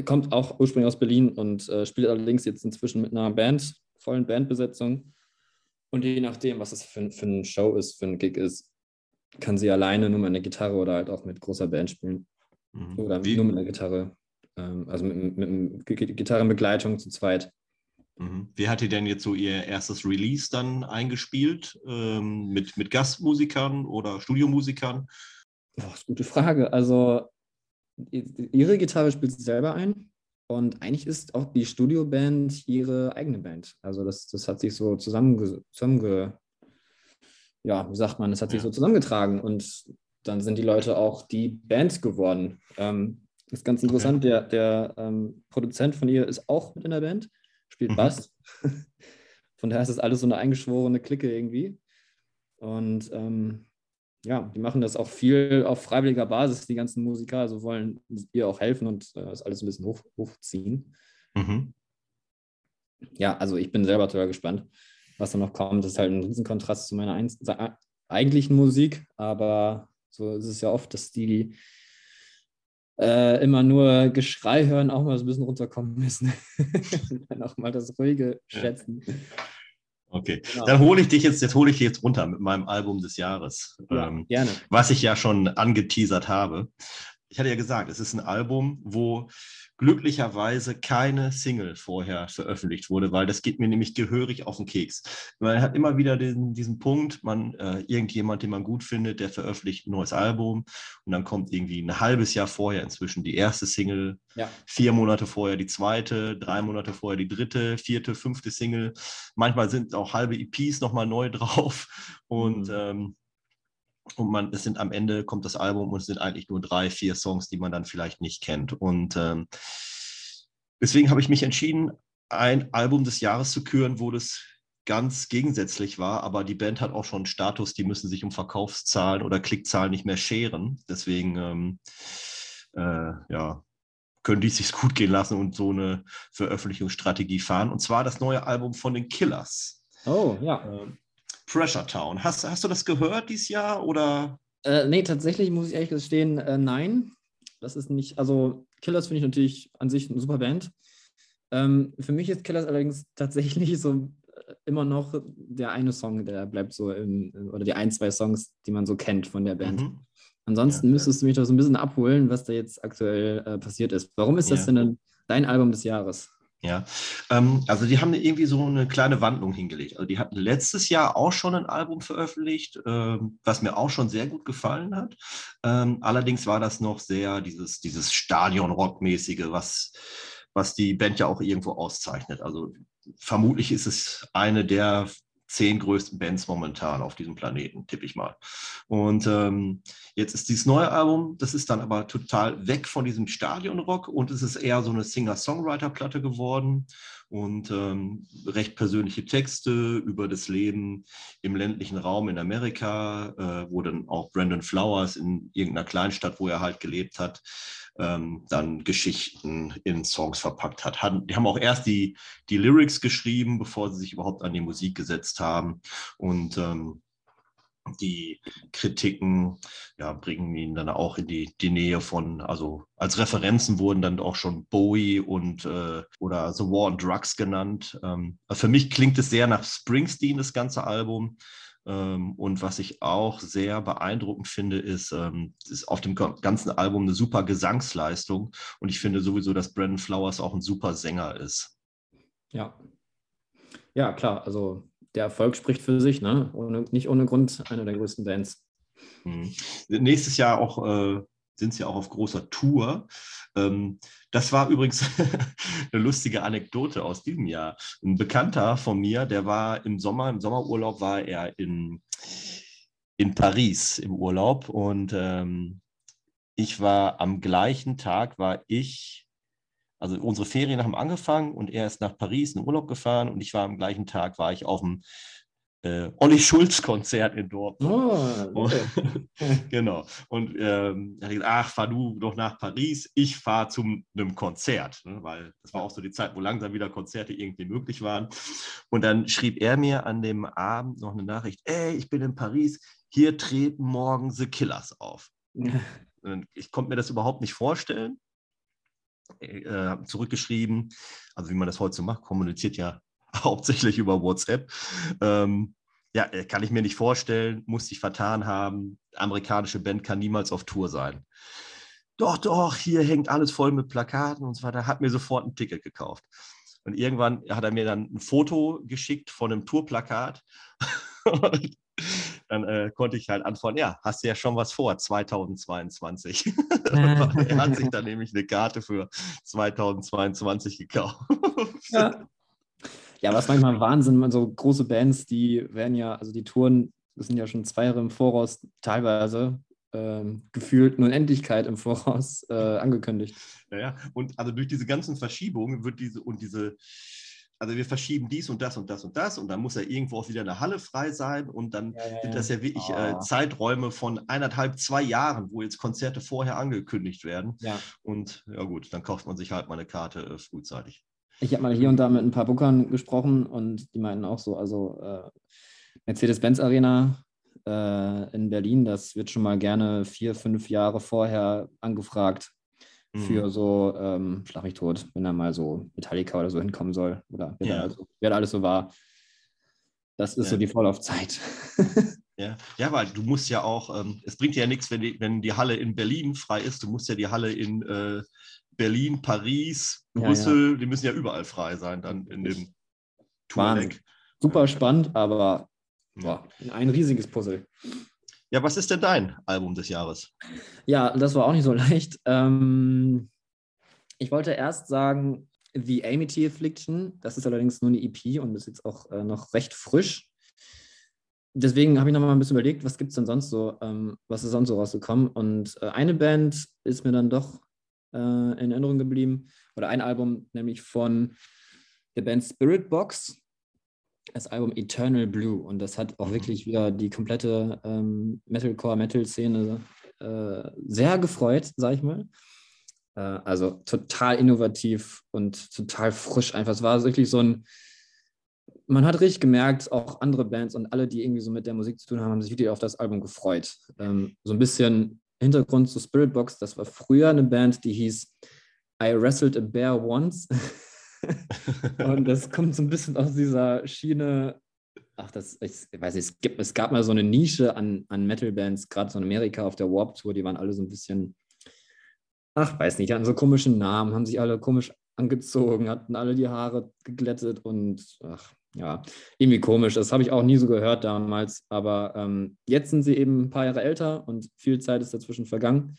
Speaker 2: Kommt auch ursprünglich aus Berlin und äh, spielt allerdings jetzt inzwischen mit einer Band, vollen Bandbesetzung. Und je nachdem, was es für, für eine Show ist, für ein Gig ist, kann sie alleine nur mit einer Gitarre oder halt auch mit großer Band spielen. Mhm. Oder Wie? nur mit einer Gitarre. Ähm, also mit, mit, mit Gitarrenbegleitung zu zweit.
Speaker 1: Mhm. Wie hat ihr denn jetzt so ihr erstes Release dann eingespielt? Ähm, mit, mit Gastmusikern oder Studiomusikern?
Speaker 2: Boah, das ist eine gute Frage. Also ihre Gitarre spielt sie selber ein. Und eigentlich ist auch die Studioband ihre eigene Band. Also das, das hat sich so zusammenge, zusammenge ja, wie sagt man, das hat sich so zusammengetragen und dann sind die Leute auch die Band geworden. Ähm, das ist ganz interessant, der, der ähm, Produzent von ihr ist auch mit in der Band, spielt mhm. Bass. [laughs] von daher ist das alles so eine eingeschworene Clique irgendwie. Und ähm, ja, die machen das auch viel auf freiwilliger Basis, die ganzen Musiker, also wollen ihr auch helfen und äh, das alles ein bisschen hoch, hochziehen. Mhm. Ja, also ich bin selber total gespannt, was da noch kommt. Das ist halt ein Riesenkontrast zu meiner ein eigentlichen Musik, aber so ist es ja oft, dass die äh, immer nur Geschrei hören, auch mal so ein bisschen runterkommen müssen. [laughs] dann auch mal das Ruhige schätzen.
Speaker 1: Okay, genau. dann hole ich dich jetzt, jetzt hole ich dich jetzt runter mit meinem Album des Jahres.
Speaker 2: Ja, ähm, gerne.
Speaker 1: Was ich ja schon angeteasert habe. Ich hatte ja gesagt, es ist ein Album, wo glücklicherweise keine Single vorher veröffentlicht wurde, weil das geht mir nämlich gehörig auf den Keks. Man hat immer wieder den, diesen Punkt, man, äh, irgendjemand, den man gut findet, der veröffentlicht ein neues Album und dann kommt irgendwie ein halbes Jahr vorher inzwischen die erste Single, ja. vier Monate vorher die zweite, drei Monate vorher die dritte, vierte, fünfte Single. Manchmal sind auch halbe EPs nochmal neu drauf und mhm. ähm, und man, es sind am Ende kommt das Album und es sind eigentlich nur drei, vier Songs, die man dann vielleicht nicht kennt. Und ähm, deswegen habe ich mich entschieden, ein Album des Jahres zu küren, wo das ganz gegensätzlich war, aber die Band hat auch schon einen Status, die müssen sich um Verkaufszahlen oder Klickzahlen nicht mehr scheren. Deswegen ähm, äh, ja, können die sich gut gehen lassen und so eine Veröffentlichungsstrategie fahren. Und zwar das neue Album von den Killers.
Speaker 2: Oh, ja. Ähm,
Speaker 1: Pressure Town. Hast, hast du das gehört dieses Jahr oder?
Speaker 2: Äh, nee, tatsächlich muss ich ehrlich gestehen, äh, nein. Das ist nicht, also Killers finde ich natürlich an sich eine super Band. Ähm, für mich ist Killers allerdings [laughs] tatsächlich so äh, immer noch der eine Song, der bleibt so im, oder die ein, zwei Songs, die man so kennt von der Band. Mhm. Ansonsten ja, müsstest du mich doch so ein bisschen abholen, was da jetzt aktuell äh, passiert ist. Warum ist das ja. denn dein Album des Jahres?
Speaker 1: Ja, ähm, also die haben irgendwie so eine kleine Wandlung hingelegt. Also die hatten letztes Jahr auch schon ein Album veröffentlicht, ähm, was mir auch schon sehr gut gefallen hat. Ähm, allerdings war das noch sehr dieses, dieses Stadion-Rock-mäßige, was, was die Band ja auch irgendwo auszeichnet. Also vermutlich ist es eine der zehn größten Bands momentan auf diesem Planeten, tippe ich mal. Und ähm, jetzt ist dieses neue Album, das ist dann aber total weg von diesem Stadionrock und es ist eher so eine Singer-Songwriter-Platte geworden und ähm, recht persönliche Texte über das Leben im ländlichen Raum in Amerika, äh, wo dann auch Brandon Flowers in irgendeiner Kleinstadt, wo er halt gelebt hat, ähm, dann Geschichten in Songs verpackt hat. Die haben auch erst die, die Lyrics geschrieben, bevor sie sich überhaupt an die Musik gesetzt haben. Und ähm, die Kritiken ja, bringen ihn dann auch in die, die Nähe von, also als Referenzen wurden dann auch schon Bowie und äh, oder The War on Drugs genannt. Ähm, für mich klingt es sehr nach Springsteen, das ganze Album. Ähm, und was ich auch sehr beeindruckend finde, ist, ähm, ist auf dem ganzen Album eine super Gesangsleistung. Und ich finde sowieso, dass Brandon Flowers auch ein super Sänger ist.
Speaker 2: Ja. Ja, klar. Also der Erfolg spricht für sich, ne? Ohne, nicht ohne Grund eine der größten Bands.
Speaker 1: Mhm. Nächstes Jahr auch äh, sind sie auch auf großer Tour. Ähm, das war übrigens [laughs] eine lustige Anekdote aus diesem Jahr. Ein Bekannter von mir, der war im Sommer, im Sommerurlaub war er in, in Paris im Urlaub und ähm, ich war am gleichen Tag, war ich, also unsere Ferien haben angefangen und er ist nach Paris in Urlaub gefahren und ich war am gleichen Tag, war ich auf dem äh, Olli Schulz Konzert in Dortmund. Oh, okay. [laughs] genau. Und ähm, er hat gesagt, ach, fahr du doch nach Paris, ich fahre zu einem Konzert, ne? weil das war auch so die Zeit, wo langsam wieder Konzerte irgendwie möglich waren. Und dann schrieb er mir an dem Abend noch eine Nachricht, ey, ich bin in Paris, hier treten morgen The Killers auf. ich konnte mir das überhaupt nicht vorstellen. Äh, zurückgeschrieben, also wie man das heute so macht, kommuniziert ja [laughs] hauptsächlich über WhatsApp. Ähm, ja, äh, kann ich mir nicht vorstellen, muss sich vertan haben. Amerikanische Band kann niemals auf Tour sein. Doch, doch, hier hängt alles voll mit Plakaten und so weiter. Hat mir sofort ein Ticket gekauft. Und irgendwann hat er mir dann ein Foto geschickt von einem Tourplakat. [laughs] dann äh, konnte ich halt antworten, ja, hast du ja schon was vor, 2022. [laughs] er hat sich dann nämlich eine Karte für 2022 gekauft. [laughs]
Speaker 2: Ja. Ja, was manchmal Wahnsinn, so große Bands, die werden ja, also die Touren, das sind ja schon zwei Jahre im Voraus teilweise ähm, gefühlt eine Unendlichkeit im Voraus äh, angekündigt.
Speaker 1: Ja, ja, und also durch diese ganzen Verschiebungen wird diese und diese, also wir verschieben dies und das und das und das und dann muss ja irgendwo auch wieder eine Halle frei sein und dann ja, ja, sind das ja wirklich äh, ah. Zeiträume von eineinhalb, zwei Jahren, wo jetzt Konzerte vorher angekündigt werden. Ja. Und ja gut, dann kauft man sich halt mal eine Karte äh, frühzeitig.
Speaker 2: Ich habe mal hier und da mit ein paar Bookern gesprochen und die meinten auch so, also äh, Mercedes-Benz Arena äh, in Berlin, das wird schon mal gerne vier, fünf Jahre vorher angefragt. Für so, ähm, schlag mich tot, wenn da mal so Metallica oder so hinkommen soll oder wer, ja. also, wer alles so war. Das ist ja. so die Vorlaufzeit. [laughs]
Speaker 1: Ja, ja, weil du musst ja auch, ähm, es bringt ja nichts, wenn die, wenn die Halle in Berlin frei ist, du musst ja die Halle in äh, Berlin, Paris, Brüssel, ja. die müssen ja überall frei sein dann in dem
Speaker 2: Tourneck. Super spannend, aber boah, ein riesiges Puzzle.
Speaker 1: Ja, was ist denn dein Album des Jahres?
Speaker 2: Ja, das war auch nicht so [laughs] leicht. Ähm, ich wollte erst sagen The Amity Affliction. Das ist allerdings nur eine EP und ist jetzt auch äh, noch recht frisch. Deswegen habe ich noch mal ein bisschen überlegt, was gibt es denn sonst so, ähm, was ist sonst so rausgekommen. Und äh, eine Band ist mir dann doch äh, in Erinnerung geblieben. Oder ein Album, nämlich von der Band Spirit Box, das Album Eternal Blue. Und das hat auch mhm. wirklich wieder die komplette ähm, Metalcore-Metal-Szene äh, sehr gefreut, sag ich mal. Äh, also total innovativ und total frisch einfach. Es war wirklich so ein, man hat richtig gemerkt, auch andere Bands und alle, die irgendwie so mit der Musik zu tun haben, haben sich wirklich auf das Album gefreut. Ähm, so ein bisschen Hintergrund zu Spirit Box, das war früher eine Band, die hieß I Wrestled a Bear Once. [laughs] und das kommt so ein bisschen aus dieser Schiene. Ach, das, ich weiß nicht, es, gibt, es gab mal so eine Nische an, an Metal-Bands, gerade so in Amerika auf der Warp Tour, die waren alle so ein bisschen, ach, weiß nicht, hatten so komischen Namen, haben sich alle komisch angezogen, hatten alle die Haare geglättet und ach, ja, irgendwie komisch. Das habe ich auch nie so gehört damals. Aber ähm, jetzt sind sie eben ein paar Jahre älter und viel Zeit ist dazwischen vergangen.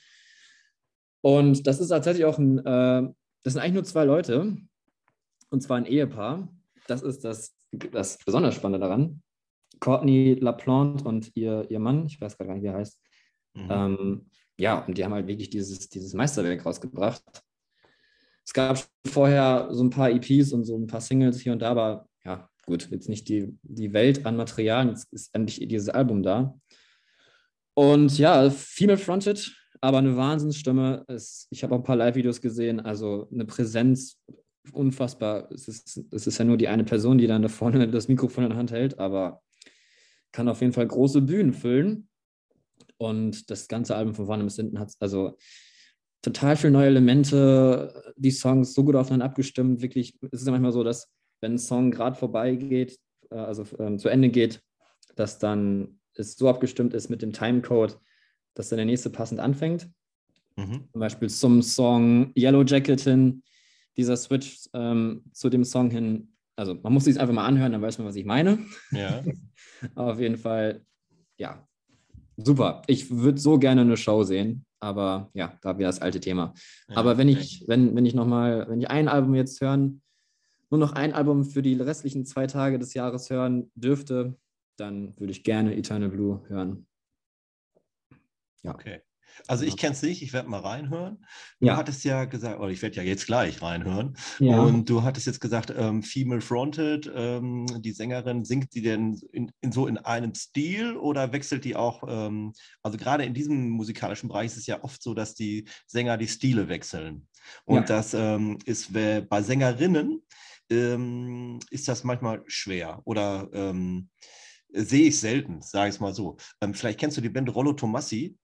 Speaker 2: Und das ist tatsächlich auch ein, äh, das sind eigentlich nur zwei Leute. Und zwar ein Ehepaar. Das ist das, das besonders Spannende daran. Courtney LaPlante und ihr, ihr Mann, ich weiß gar nicht, wie er heißt. Mhm. Ähm, ja, und die haben halt wirklich dieses, dieses Meisterwerk rausgebracht. Es gab vorher so ein paar EPs und so ein paar Singles hier und da, aber ja, gut, jetzt nicht die, die Welt an Materialien, jetzt ist endlich dieses Album da. Und ja, female fronted, aber eine Wahnsinnsstimme. Es, ich habe auch ein paar Live-Videos gesehen, also eine Präsenz, unfassbar. Es ist, es ist ja nur die eine Person, die dann da vorne [laughs] das Mikrofon in der Hand hält, aber kann auf jeden Fall große Bühnen füllen. Und das ganze Album von vorne bis hinten hat also total viele neue Elemente, die Songs so gut aufeinander abgestimmt. Wirklich, es ist ja manchmal so, dass wenn ein Song gerade vorbeigeht, äh, also ähm, zu Ende geht, dass dann es so abgestimmt ist mit dem Timecode, dass dann der nächste passend anfängt. Mhm. Zum Beispiel zum Song Yellow Jacket hin, dieser Switch ähm, zu dem Song hin, also man muss sich einfach mal anhören, dann weiß man, was ich meine.
Speaker 1: Ja. [laughs]
Speaker 2: Auf jeden Fall, ja, super. Ich würde so gerne eine Show sehen, aber ja, da wieder das alte Thema.
Speaker 1: Ja,
Speaker 2: aber wenn ich, wenn, wenn ich nochmal, wenn ich ein Album jetzt hören, nur noch ein Album für die restlichen zwei Tage des Jahres hören dürfte, dann würde ich gerne Eternal Blue hören. Ja.
Speaker 1: Okay. Also ich kenne es nicht, ich werde mal reinhören. Du
Speaker 2: Ja.
Speaker 1: hattest ja gesagt, oder ich werde ja jetzt gleich reinhören.
Speaker 2: Ja.
Speaker 1: Und du hattest jetzt gesagt, ähm, female fronted, ähm, die Sängerin, singt die denn in, in so in einem Stil oder wechselt die auch, ähm, also gerade in diesem musikalischen Bereich ist es ja oft so, dass die Sänger die Stile wechseln. Und
Speaker 2: Ja.
Speaker 1: das ähm, ist bei Sängerinnen ähm, ist das manchmal schwer oder ähm, sehe ich selten, sage ich es mal so. Vielleicht kennst du die Band Rollo Tomassi.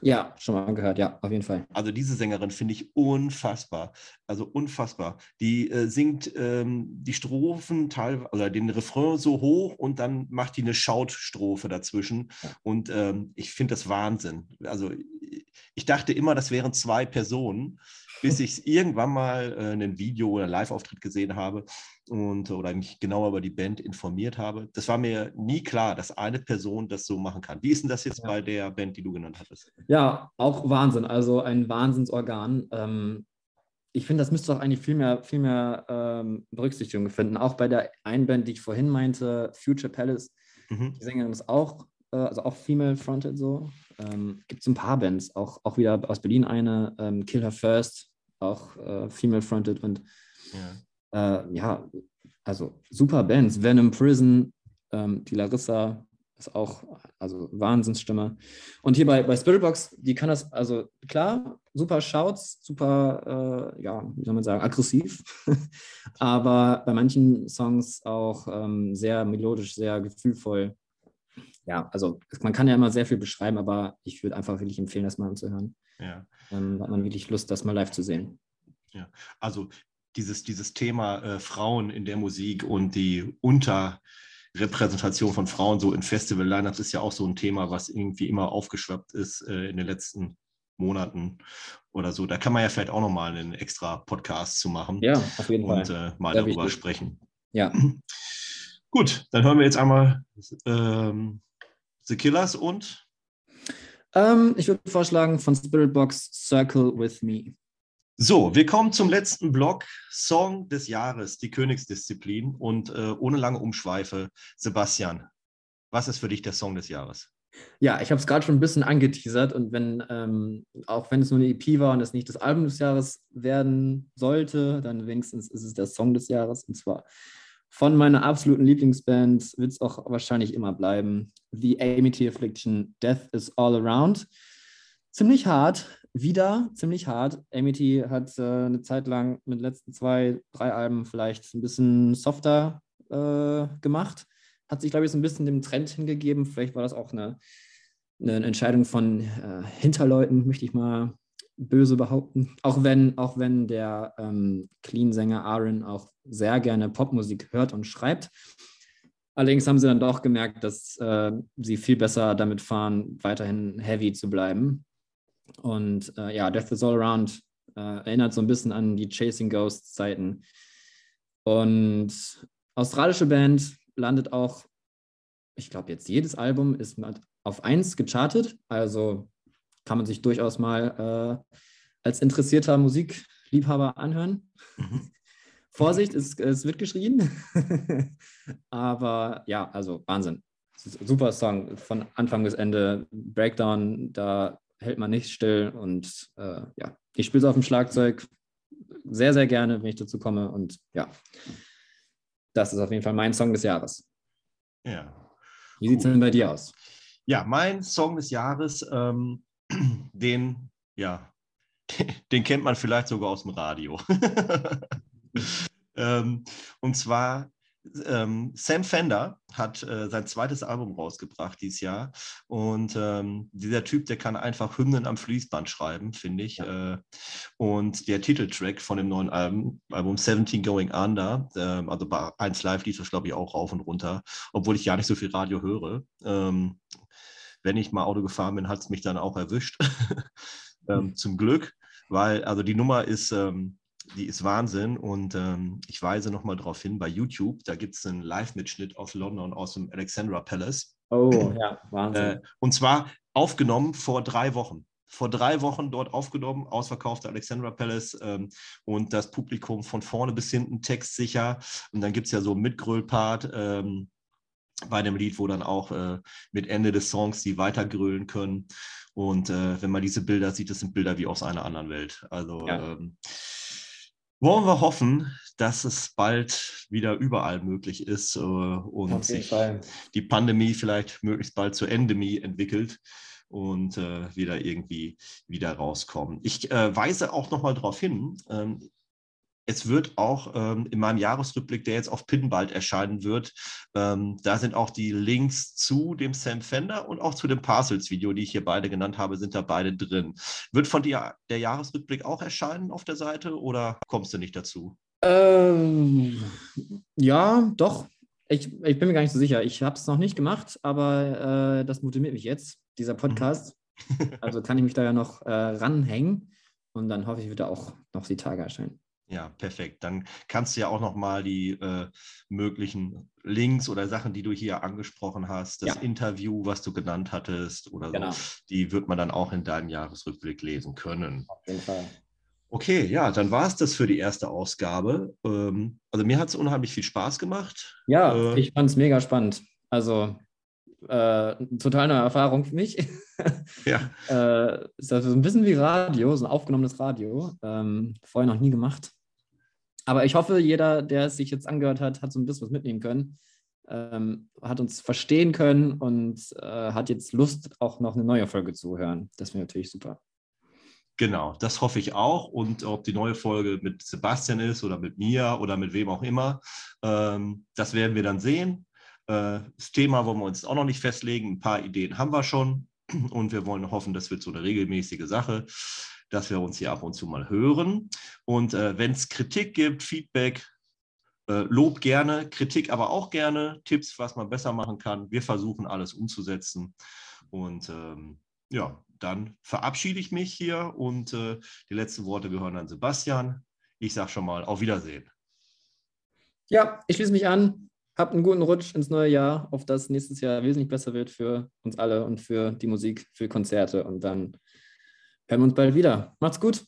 Speaker 2: Ja, schon mal gehört, ja, auf jeden Fall.
Speaker 1: Also diese Sängerin finde ich unfassbar. Also unfassbar. Die äh, singt ähm, die Strophen teilweise oder den Refrain so hoch und dann macht die eine Schautstrophe dazwischen. Und ähm, ich finde das Wahnsinn. Also ich dachte immer, das wären zwei Personen, bis ich irgendwann mal äh, ein Video oder Live-Auftritt gesehen habe und oder mich genauer über die Band informiert habe. Das war mir nie klar, dass eine Person das so machen kann. Wie ist denn das jetzt
Speaker 2: Ja.
Speaker 1: bei der Band, die du genannt hattest?
Speaker 2: Ja, auch Wahnsinn, also ein Wahnsinnsorgan. Ähm, ich finde, das müsste auch eigentlich viel mehr, viel mehr ähm, Berücksichtigung finden. Auch bei der einen Band, die ich vorhin meinte, Future Palace,
Speaker 1: Mhm.
Speaker 2: die Sängerin ist auch, äh, also auch female-fronted so. Ähm, Gibt es ein paar Bands, auch, auch wieder aus Berlin eine, ähm, Kill Her First, auch äh, female-fronted und
Speaker 1: Ja.
Speaker 2: äh, ja, also super Bands. Venom Prison, ähm, die Larissa ist auch, also Wahnsinnsstimme. Und hier bei, bei Spiritbox, die kann das, also klar, super Shouts, super, äh, ja, wie soll man sagen, aggressiv. [laughs] Aber bei manchen Songs auch ähm, sehr melodisch, sehr gefühlvoll. Ja, also man kann ja immer sehr viel beschreiben, aber ich würde einfach wirklich empfehlen, das mal anzuhören.
Speaker 1: Ja.
Speaker 2: Ähm, da hat man wirklich Lust, das mal live zu sehen.
Speaker 1: Also dieses, dieses Thema äh, Frauen in der Musik und die Unterrepräsentation von Frauen so in Festival-Lineups ist ja auch so ein Thema, was irgendwie immer aufgeschwappt ist äh, in den letzten Monaten oder so. Da kann man ja vielleicht auch nochmal einen extra Podcast zu machen
Speaker 2: Ja, auf jeden
Speaker 1: und
Speaker 2: Fall.
Speaker 1: äh, mal
Speaker 2: Sehr
Speaker 1: darüber
Speaker 2: wichtig.
Speaker 1: sprechen.
Speaker 2: Ja. [clears throat]
Speaker 1: Gut, dann hören wir jetzt einmal ähm, The Killers und
Speaker 2: Ähm, ich würde vorschlagen von Spiritbox Circle with Me.
Speaker 1: So, wir kommen zum letzten Block, Song des Jahres, die Königsdisziplin. Und äh, ohne lange Umschweife, Sebastian, was ist für dich der Song des Jahres?
Speaker 2: Ja, ich habe es gerade schon ein bisschen angeteasert und wenn, ähm, auch wenn es nur eine EP war und es nicht das Album des Jahres werden sollte, dann wenigstens ist es der Song des Jahres und zwar von meiner absoluten Lieblingsband wird es auch wahrscheinlich immer bleiben. The Amity Affliction, Death is All Around. Ziemlich hart, wieder ziemlich hart. Amity hat äh, eine Zeit lang mit den letzten zwei, drei Alben vielleicht ein bisschen softer äh, gemacht. Hat sich, glaube ich, so ein bisschen dem Trend hingegeben. Vielleicht war das auch eine, eine Entscheidung von äh, Hinterleuten, möchte ich mal böse behaupten. Auch wenn, auch wenn der ähm, Clean-Sänger Aaron auch sehr gerne Popmusik hört und schreibt. Allerdings haben sie dann doch gemerkt, dass äh, sie viel besser damit fahren, weiterhin heavy zu bleiben. Und äh, ja, Death is All Around äh, erinnert so ein bisschen an die Chasing Ghosts Zeiten. Und australische Band landet auch, ich glaube jetzt jedes Album ist auf 1 gechartet, also kann man sich durchaus mal äh, als interessierter Musikliebhaber anhören.
Speaker 1: Mhm. [laughs]
Speaker 2: Vorsicht, es, es wird geschrien. [laughs] Aber ja, also Wahnsinn. Super Song von Anfang bis Ende. Breakdown, da hält man nicht still. Und äh, ja, ich spiele es auf dem Schlagzeug sehr, sehr gerne, wenn ich dazu komme. Und ja, das ist auf jeden Fall mein Song des Jahres.
Speaker 1: Ja.
Speaker 2: Wie sieht es denn bei dir aus?
Speaker 1: Ja, mein Song des Jahres, ähm, den, ja, den kennt man vielleicht sogar aus dem Radio. [laughs] ähm, und zwar ähm, Sam Fender hat äh, sein zweites Album rausgebracht dieses Jahr. Und ähm, dieser Typ, der kann einfach Hymnen am Fließband schreiben, finde ich. Äh, und der Titeltrack von dem neuen Album, Album 17 Going Under, ähm, also bei 1 Live lief das, glaube ich, auch rauf und runter, obwohl ich ja nicht so viel Radio höre. Ähm, wenn ich mal Auto gefahren bin, hat es mich dann auch erwischt. [laughs] ähm, zum Glück, weil also die Nummer ist ähm, die ist Wahnsinn. Und ähm, ich weise nochmal darauf hin, bei YouTube, da gibt es einen Live-Mitschnitt aus London, aus dem Alexandra Palace.
Speaker 2: Oh, ja, Wahnsinn. Äh,
Speaker 1: und zwar aufgenommen vor drei Wochen vor drei Wochen dort aufgenommen, ausverkaufte Alexandra Palace ähm, und das Publikum von vorne bis hinten textsicher. Und dann gibt es ja so einen Mitgröll-Part ähm, bei dem Lied, wo dann auch äh, mit Ende des Songs die weitergrölen können. Und äh, wenn man diese Bilder sieht, das sind Bilder wie aus einer anderen Welt. Also ja. ähm, wollen wir hoffen, dass es bald wieder überall möglich ist äh, und sich Fall. die Pandemie vielleicht möglichst bald zur Endemie entwickelt und äh, wieder irgendwie wieder rauskommen. Ich äh, weise auch nochmal darauf hin, ähm, es wird auch ähm, in meinem Jahresrückblick, der jetzt auf Pin bald erscheinen wird, ähm, da sind auch die Links zu dem Sam Fender und auch zu dem Parcels-Video, die ich hier beide genannt habe, sind da beide drin. Wird von dir der Jahresrückblick auch erscheinen auf der Seite oder kommst du nicht dazu?
Speaker 2: Ähm, ja, doch. Ich, ich bin mir gar nicht so sicher. Ich habe es noch nicht gemacht, aber äh, das motiviert mich jetzt, dieser mhm. Podcast. also kann ich mich da ja noch äh, ranhängen und dann hoffe ich, wird er auch noch die Tage erscheinen.
Speaker 1: Ja, perfekt. Dann kannst du ja auch nochmal die äh, möglichen Links oder Sachen, die du hier angesprochen hast, das ja. Interview, was du genannt hattest oder genau. so, die wird man dann auch in deinem Jahresrückblick lesen können. Auf jeden Fall. Okay, ja, dann war es das für die erste Ausgabe. Ähm, also mir hat es unheimlich viel Spaß gemacht.
Speaker 2: Ja, äh, ich fand es mega spannend. Also äh, total neue Erfahrung für mich. Ja. [laughs] äh, ist also ein bisschen wie Radio, so ein aufgenommenes Radio. Ähm, vorher noch nie gemacht. Aber ich hoffe, jeder, der es sich jetzt angehört hat, hat so ein bisschen was mitnehmen können, ähm, hat uns verstehen können und äh, hat jetzt Lust, auch noch eine neue Folge zu hören. Das wäre natürlich super.
Speaker 1: Genau, das hoffe ich auch. Und ob die neue Folge mit Sebastian ist oder mit mir oder mit wem auch immer, ähm, das werden wir dann sehen. Äh, das Thema wollen wir uns auch noch nicht festlegen. Ein paar Ideen haben wir schon. Und wir wollen hoffen, das wird so eine regelmäßige Sache dass wir uns hier ab und zu mal hören. Und äh, wenn es Kritik gibt, Feedback, äh, Lob gerne, Kritik aber auch gerne, Tipps, was man besser machen kann. Wir versuchen alles umzusetzen. Und ähm, ja, dann verabschiede ich mich hier und äh, die letzten Worte gehören an Sebastian. Ich sage schon mal auf Wiedersehen.
Speaker 2: Ja, ich schließe mich an. Habt einen guten Rutsch ins neue Jahr, auf das nächstes Jahr wesentlich besser wird für uns alle und für die Musik, für Konzerte. Und dann hören wir uns bald wieder. Macht's gut.